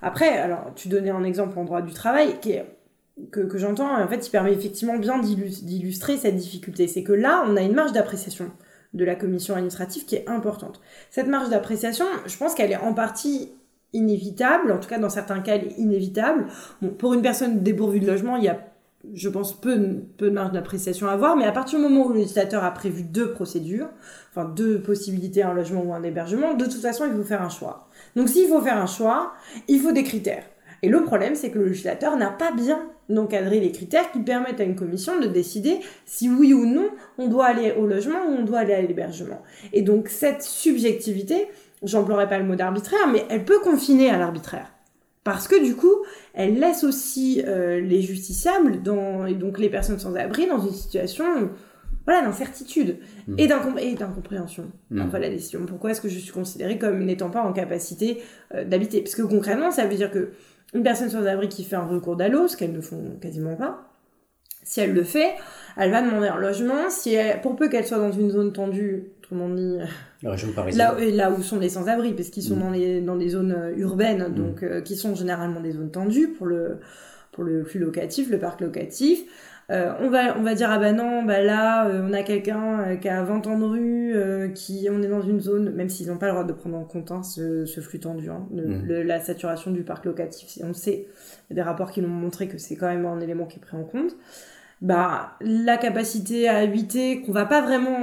Après, alors, tu donnais un exemple en droit du travail qui que, j'entends, en fait, il permet effectivement bien d'illustrer cette difficulté. C'est que là, on a une marge d'appréciation de la commission administrative qui est importante. Cette marge d'appréciation, je pense qu'elle est en partie inévitable, en tout cas dans certains cas elle est inévitable. Bon, pour une personne dépourvue de logement, il y a je pense, peu, peu de marge d'appréciation à avoir, mais à partir du moment où le législateur a prévu deux procédures, enfin deux possibilités, un logement ou un hébergement, de toute façon, il faut faire un choix. Donc s'il faut faire un choix, il faut des critères. Et le problème, c'est que le législateur n'a pas bien encadré les critères qui permettent à une commission de décider si oui ou non on doit aller au logement ou on doit aller à l'hébergement. Et donc cette subjectivité, j'emploierai pas le mot d'arbitraire, mais elle peut confiner à l'arbitraire. Parce que du coup, elle laisse aussi euh, les justiciables dans, et donc les personnes sans abri dans une situation voilà, d'incertitude mmh. et d'incompréhension mmh. enfin la décision. Pourquoi est-ce que je suis considérée comme n'étant pas en capacité euh, d'habiter? Parce que concrètement, ça veut dire que une personne sans abri qui fait un recours d'allo, ce qu'elles ne font quasiment pas, si elle le fait, elle va demander un logement. Si pour peu qu'elle soit dans une zone tendue, autrement dit, Là, là où sont les sans-abri, parce qu'ils sont mm. dans, les, dans des zones euh, urbaines, mm. donc euh, qui sont généralement des zones tendues pour le, pour le flux locatif, le parc locatif. Euh, on, va, on va dire, ah bah non, bah là, on a quelqu'un qui a 20 ans de rue, qui, on est dans une zone, même s'ils n'ont pas le droit de prendre en compte hein, ce, ce, flux tendu, hein, mm. la saturation du parc locatif, on sait, il y a des rapports qui l'ont montré que c'est quand même un élément qui est pris en compte bah la capacité à habiter qu'on va pas vraiment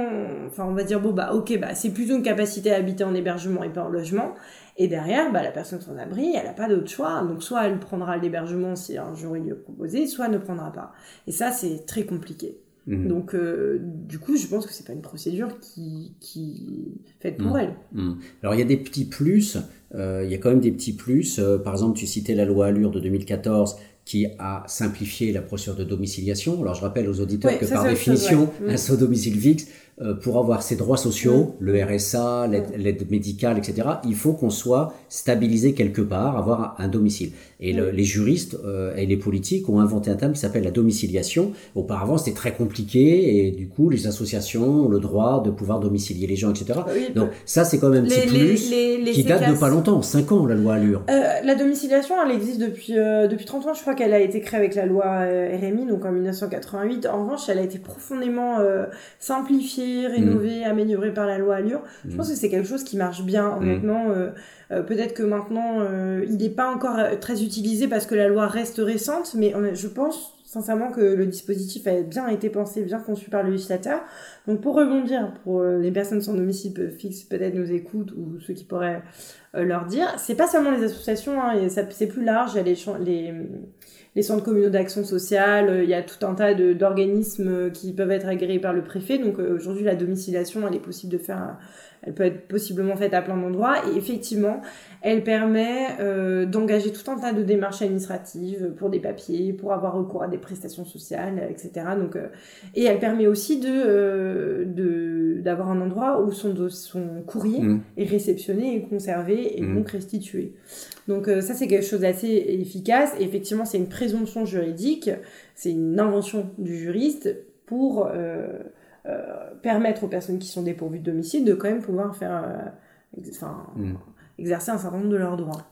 enfin on va dire bon bah ok bah c'est plutôt une capacité à habiter en hébergement et pas en logement et derrière bah la personne sans abri elle a pas d'autre choix donc soit elle prendra l'hébergement si un jour il lui est proposé soit elle ne prendra pas et ça c'est très compliqué mmh. Donc, euh, du coup, je pense que c'est pas une procédure qui, qui faite pour mmh. elle. Mmh. Alors, il y a des petits plus. Euh, il y a quand même des petits plus. Euh, par exemple, tu citais la loi Allure de 2014 qui a simplifié la procédure de domiciliation. Alors je rappelle aux auditeurs que par définition, un saut domicile fixe, pour avoir ses droits sociaux, le RSA, l'aide médicale, etc., il faut qu'on soit stabilisé quelque part, avoir un domicile. Et les juristes euh, et les politiques ont inventé un terme qui s'appelle la domiciliation. Auparavant, c'était très compliqué et du coup, les associations ont le droit de pouvoir domicilier les gens, etc. Donc ça, c'est quand même un petit plus qui date de pas longtemps, 5 ans, la loi Allure. Euh, la domiciliation, elle existe depuis, euh, depuis 30 ans. Je crois qu'elle a été créée avec la loi RMI, donc en 1988. En revanche, elle a été profondément simplifiée, rénovée, mmh. améliorée par la loi Allure. Je pense que c'est quelque chose qui marche bien, mmh. honnêtement. Euh, peut-être que maintenant, euh, il n'est pas encore euh, très utilisé parce que la loi reste récente, mais je pense sincèrement que le dispositif a bien été pensé, bien conçu par le législateur. Donc pour rebondir, pour les personnes sans domicile fixe peut-être nous écoutent ou ceux qui pourraient leur dire, c'est pas seulement les associations, hein, c'est plus large, il y a les, les, les centres communaux d'action sociale, il y a tout un tas d'organismes qui peuvent être agréés par le préfet. Donc aujourd'hui la domiciliation, elle est possible de faire elle peut être possiblement faite à plein d'endroits et effectivement, elle permet euh, d'engager tout un tas de démarches administratives pour des papiers, pour avoir recours à des prestations sociales, etc. Donc, euh, et elle permet aussi de, euh, de d'avoir un endroit où son, son courrier mmh. est réceptionné et conservé et mmh. donc restitué. Donc ça c'est quelque chose d'assez efficace et effectivement c'est une présomption juridique, c'est une invention du juriste pour euh, permettre aux personnes qui sont dépourvues de domicile de quand même pouvoir faire, euh, enfin, mm. exercer un certain nombre de leurs droits.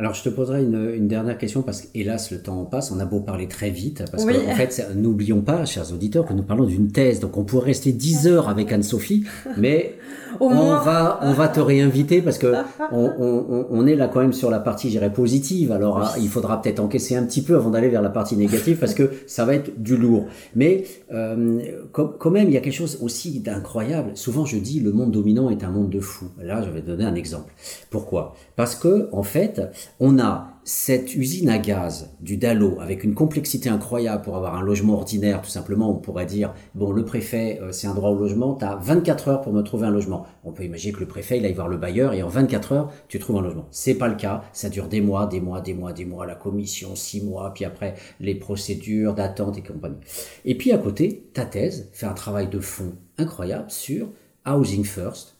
Alors, je te poserai une, dernière question parce que, hélas, le temps passe. On a beau parler très vite parce qu'en en fait, n'oublions pas, chers auditeurs, que nous parlons d'une thèse. Donc, on pourrait rester 10 heures avec Anne-Sophie, mais (laughs) on va, on va te réinviter parce que on, on, on, est là quand même sur la partie, j'irais, positive. Alors, il faudra peut-être encaisser un petit peu avant d'aller vers la partie négative parce que ça va être du lourd. Mais euh, quand même, il y a quelque chose aussi d'incroyable. Souvent, je dis, le monde dominant est un monde de fous. Là, je vais te donner un exemple. Pourquoi? Parce que, en fait, on a cette usine à gaz du Dalo avec une complexité incroyable pour avoir un logement ordinaire, tout simplement, on pourrait dire, bon, le préfet, euh, c'est un droit au logement, tu as 24 heures pour me trouver un logement. On peut imaginer que le préfet, il aille voir le bailleur et en 24 heures, tu trouves un logement. C'est pas le cas, ça dure des mois, des mois, des mois, des mois, la commission, six mois, puis après, les procédures d'attente et compagnie. Et puis à côté, ta thèse fait un travail de fond incroyable sur Housing First,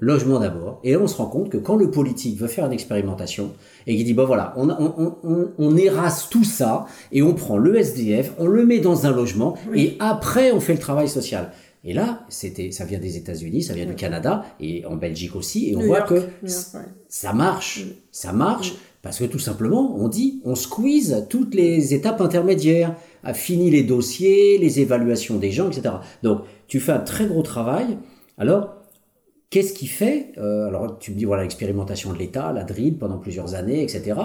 Logement d'abord. Et là, on se rend compte que quand le politique veut faire une expérimentation et qu'il dit, bon voilà, on, on, on, on, érase tout ça et on prend le SDF, on le met dans un logement et après on fait le travail social. Et là, c'était, ça vient des États-Unis, ça vient du Canada et en Belgique aussi, et on voit que ça marche, ça marche parce que tout simplement, on dit, on squeeze toutes les étapes intermédiaires, a fini les dossiers, les évaluations des gens, etc. Donc, tu fais un très gros travail. Alors, Qu'est-ce qui fait euh, Alors, tu me dis, voilà, l'expérimentation de l'État, la DRID pendant plusieurs années, etc.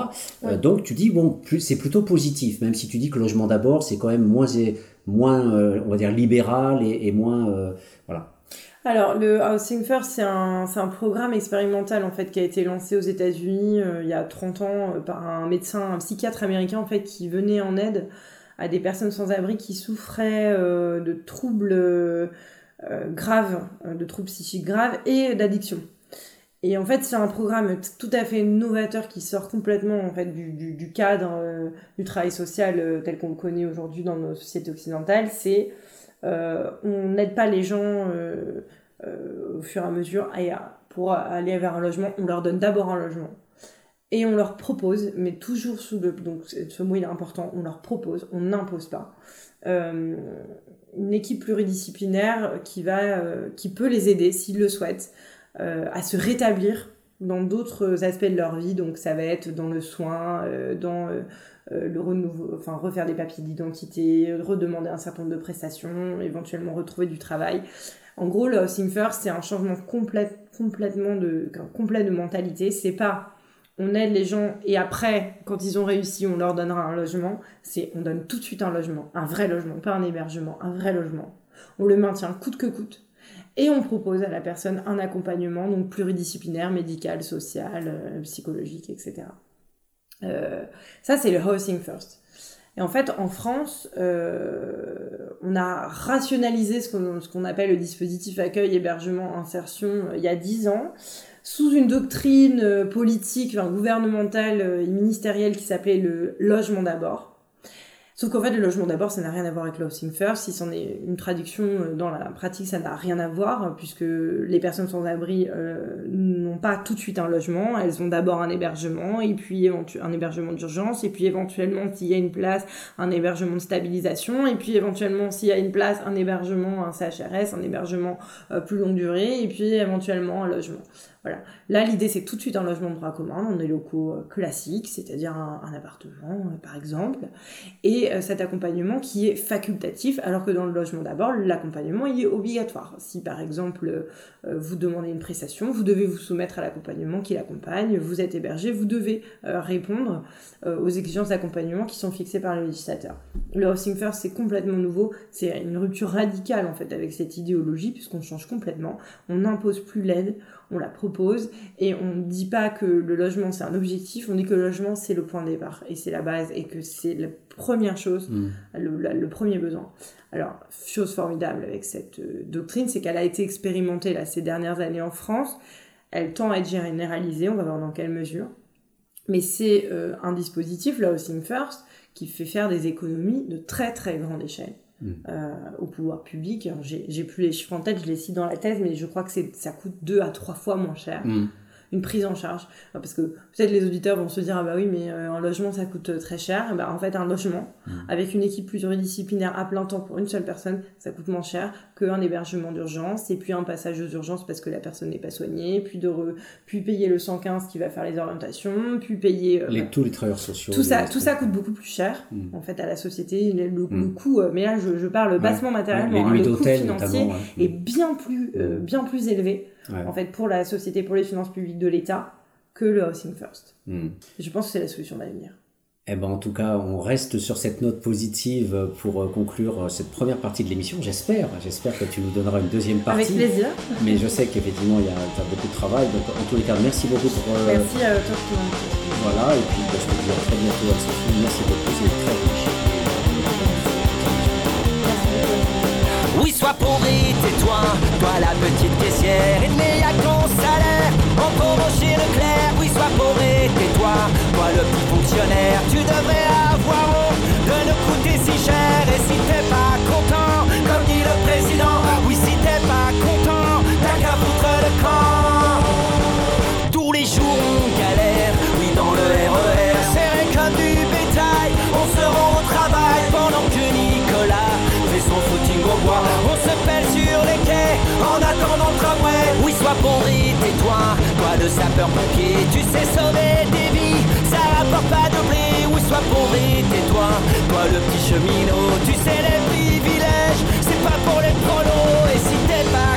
Euh, donc, tu dis, bon, c'est plutôt positif, même si tu dis que le logement d'abord, c'est quand même moins, moins euh, on va dire, libéral et, moins. voilà. Alors, le Housing First, c'est un, un, programme expérimental, en fait, qui a été lancé aux États-Unis il y a 30 ans par un médecin, un psychiatre américain, en fait, qui venait en aide à des personnes sans abri qui souffraient de troubles graves, euh, de troubles psychiques graves et d'addiction. Et en fait, c'est un programme tout à fait novateur qui sort complètement en fait du, cadre euh, du travail social tel qu'on le connaît aujourd'hui dans nos sociétés occidentales. C'est on n'aide pas les gens au fur et à mesure pour aller vers un logement, on leur donne d'abord un logement et on leur propose, mais toujours sous le donc ce mot est important, on leur propose, on n'impose pas une équipe pluridisciplinaire qui, va, euh, qui peut les aider, s'ils le souhaitent, euh, à se rétablir dans d'autres aspects de leur vie. Donc ça va être dans le soin, euh, dans le renouveau, enfin refaire des papiers d'identité, redemander un certain nombre de prestations, éventuellement retrouver du travail. En gros, le Housing First, c'est un changement complètement de, complet de mentalité. C'est pas on aide les gens et après, quand ils ont réussi, on leur donnera un logement. C'est on donne tout de suite un logement, un vrai logement, pas un hébergement, un vrai logement. On le maintient coûte que coûte. Et on propose à la personne un accompagnement, donc pluridisciplinaire, médical, social, euh, psychologique, etc. Euh, ça, c'est le housing first. Et en fait, en France, euh, on a rationalisé ce qu'on appelle le dispositif accueil, hébergement, insertion il y a 10 ans sous une doctrine euh, politique, gouvernementale euh, et ministérielle qui s'appelait le logement d'abord. Sauf qu'en fait, le logement d'abord, ça n'a rien à voir avec le housing first. Si c'en est une traduction euh, dans la pratique, ça n'a rien à voir, puisque les personnes sans abri euh, n'ont pas tout de suite un logement. Elles ont d'abord un hébergement, et puis un hébergement d'urgence, et puis éventuellement, s'il y a une place, un hébergement de stabilisation, et puis éventuellement, s'il y a une place, un hébergement, un CHRS, un hébergement euh, plus longue durée, et puis éventuellement un logement. Là, l'idée, c'est tout de suite un logement de droit commun dans des locaux euh, classiques, c'est-à-dire un, appartement, euh, par exemple, et euh, cet accompagnement qui est facultatif, alors que dans le logement d'abord, l'accompagnement il est obligatoire. Si par exemple vous demandez une prestation, vous devez vous soumettre à l'accompagnement qui l'accompagne, vous êtes hébergé, vous devez répondre aux exigences d'accompagnement qui sont fixées par le législateur. Le Housing First, c'est complètement nouveau, c'est une rupture radicale en fait avec cette idéologie, puisqu'on change complètement, on n'impose plus l'aide, on la propose et on ne dit pas que le logement c'est un objectif, on dit que le logement c'est le point de départ et c'est la base et que c'est la première chose, mm. le, premier besoin. Alors, chose formidable avec cette euh, doctrine, c'est qu'elle a été expérimentée là ces dernières années en France. Elle tend à être généralisée, on va voir dans quelle mesure. Mais c'est euh, un dispositif, le Housing First, qui fait faire des économies de très très grande échelle. Mm. Euh, au pouvoir public. J'ai plus les chiffres en tête, je les cite dans la thèse, mais je crois que ça coûte deux à trois fois moins cher. Mm une prise en charge. Parce que peut-être les auditeurs vont se dire, ah bah oui, mais euh, un logement, ça coûte euh, très cher. Bah, en fait, un logement, mmh. avec une équipe pluridisciplinaire à plein temps pour une seule personne, ça coûte moins cher qu'un hébergement d'urgence, et puis un passage aux urgences parce que la personne n'est pas soignée, puis, de puis payer le 115 qui va faire les orientations, puis payer... Euh, les, tous les travailleurs sociaux. Tout ça, tout ça coûte beaucoup plus cher, mmh. en fait, à la société. Le, le, mmh. coût, mais là, je, je parle bassement matériellement, hein, le coût financier est bien plus, bien plus élevé en fait, pour la société, pour les finances publiques de l'État, que le Housing First. Hmm. Je pense que c'est la solution d'avenir. Eh ben, en tout cas, on reste sur cette note positive pour euh, conclure euh, cette première partie de l'émission. J'espère, j'espère que tu nous donneras une deuxième partie. Avec plaisir. Mais je sais qu'effectivement, il y a beaucoup de travail. Donc, en tous les cas, merci beaucoup pour. Euh, merci à toi. Voilà, et puis bah, je te dis à très bientôt à Sophie. Merci beaucoup, c'est très Oui, sois et tais-toi, toi la petite caissière, il n'y a qu'en salaire, en pauvre chez Leclerc. Oui, sois et tais-toi, toi le petit fonctionnaire, tu devrais le sapeur-pompier, tu sais sauver des vies, ça rapporte pas de blé. Oui, sois pourri, tais-toi, toi le petit cheminot, tu sais les privilèges, c'est pas pour les prolos. Et si t'es pas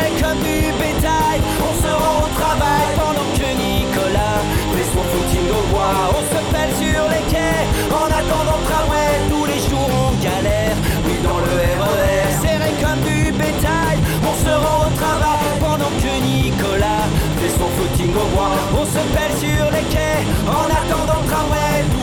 dans notre tramway, tous les jours on galère. Oui, dans le RER, serré comme du bétail, on se rend au travail pendant que Nicolas fait son footing au bois. On se pèle sur les quais en attendant le tramway.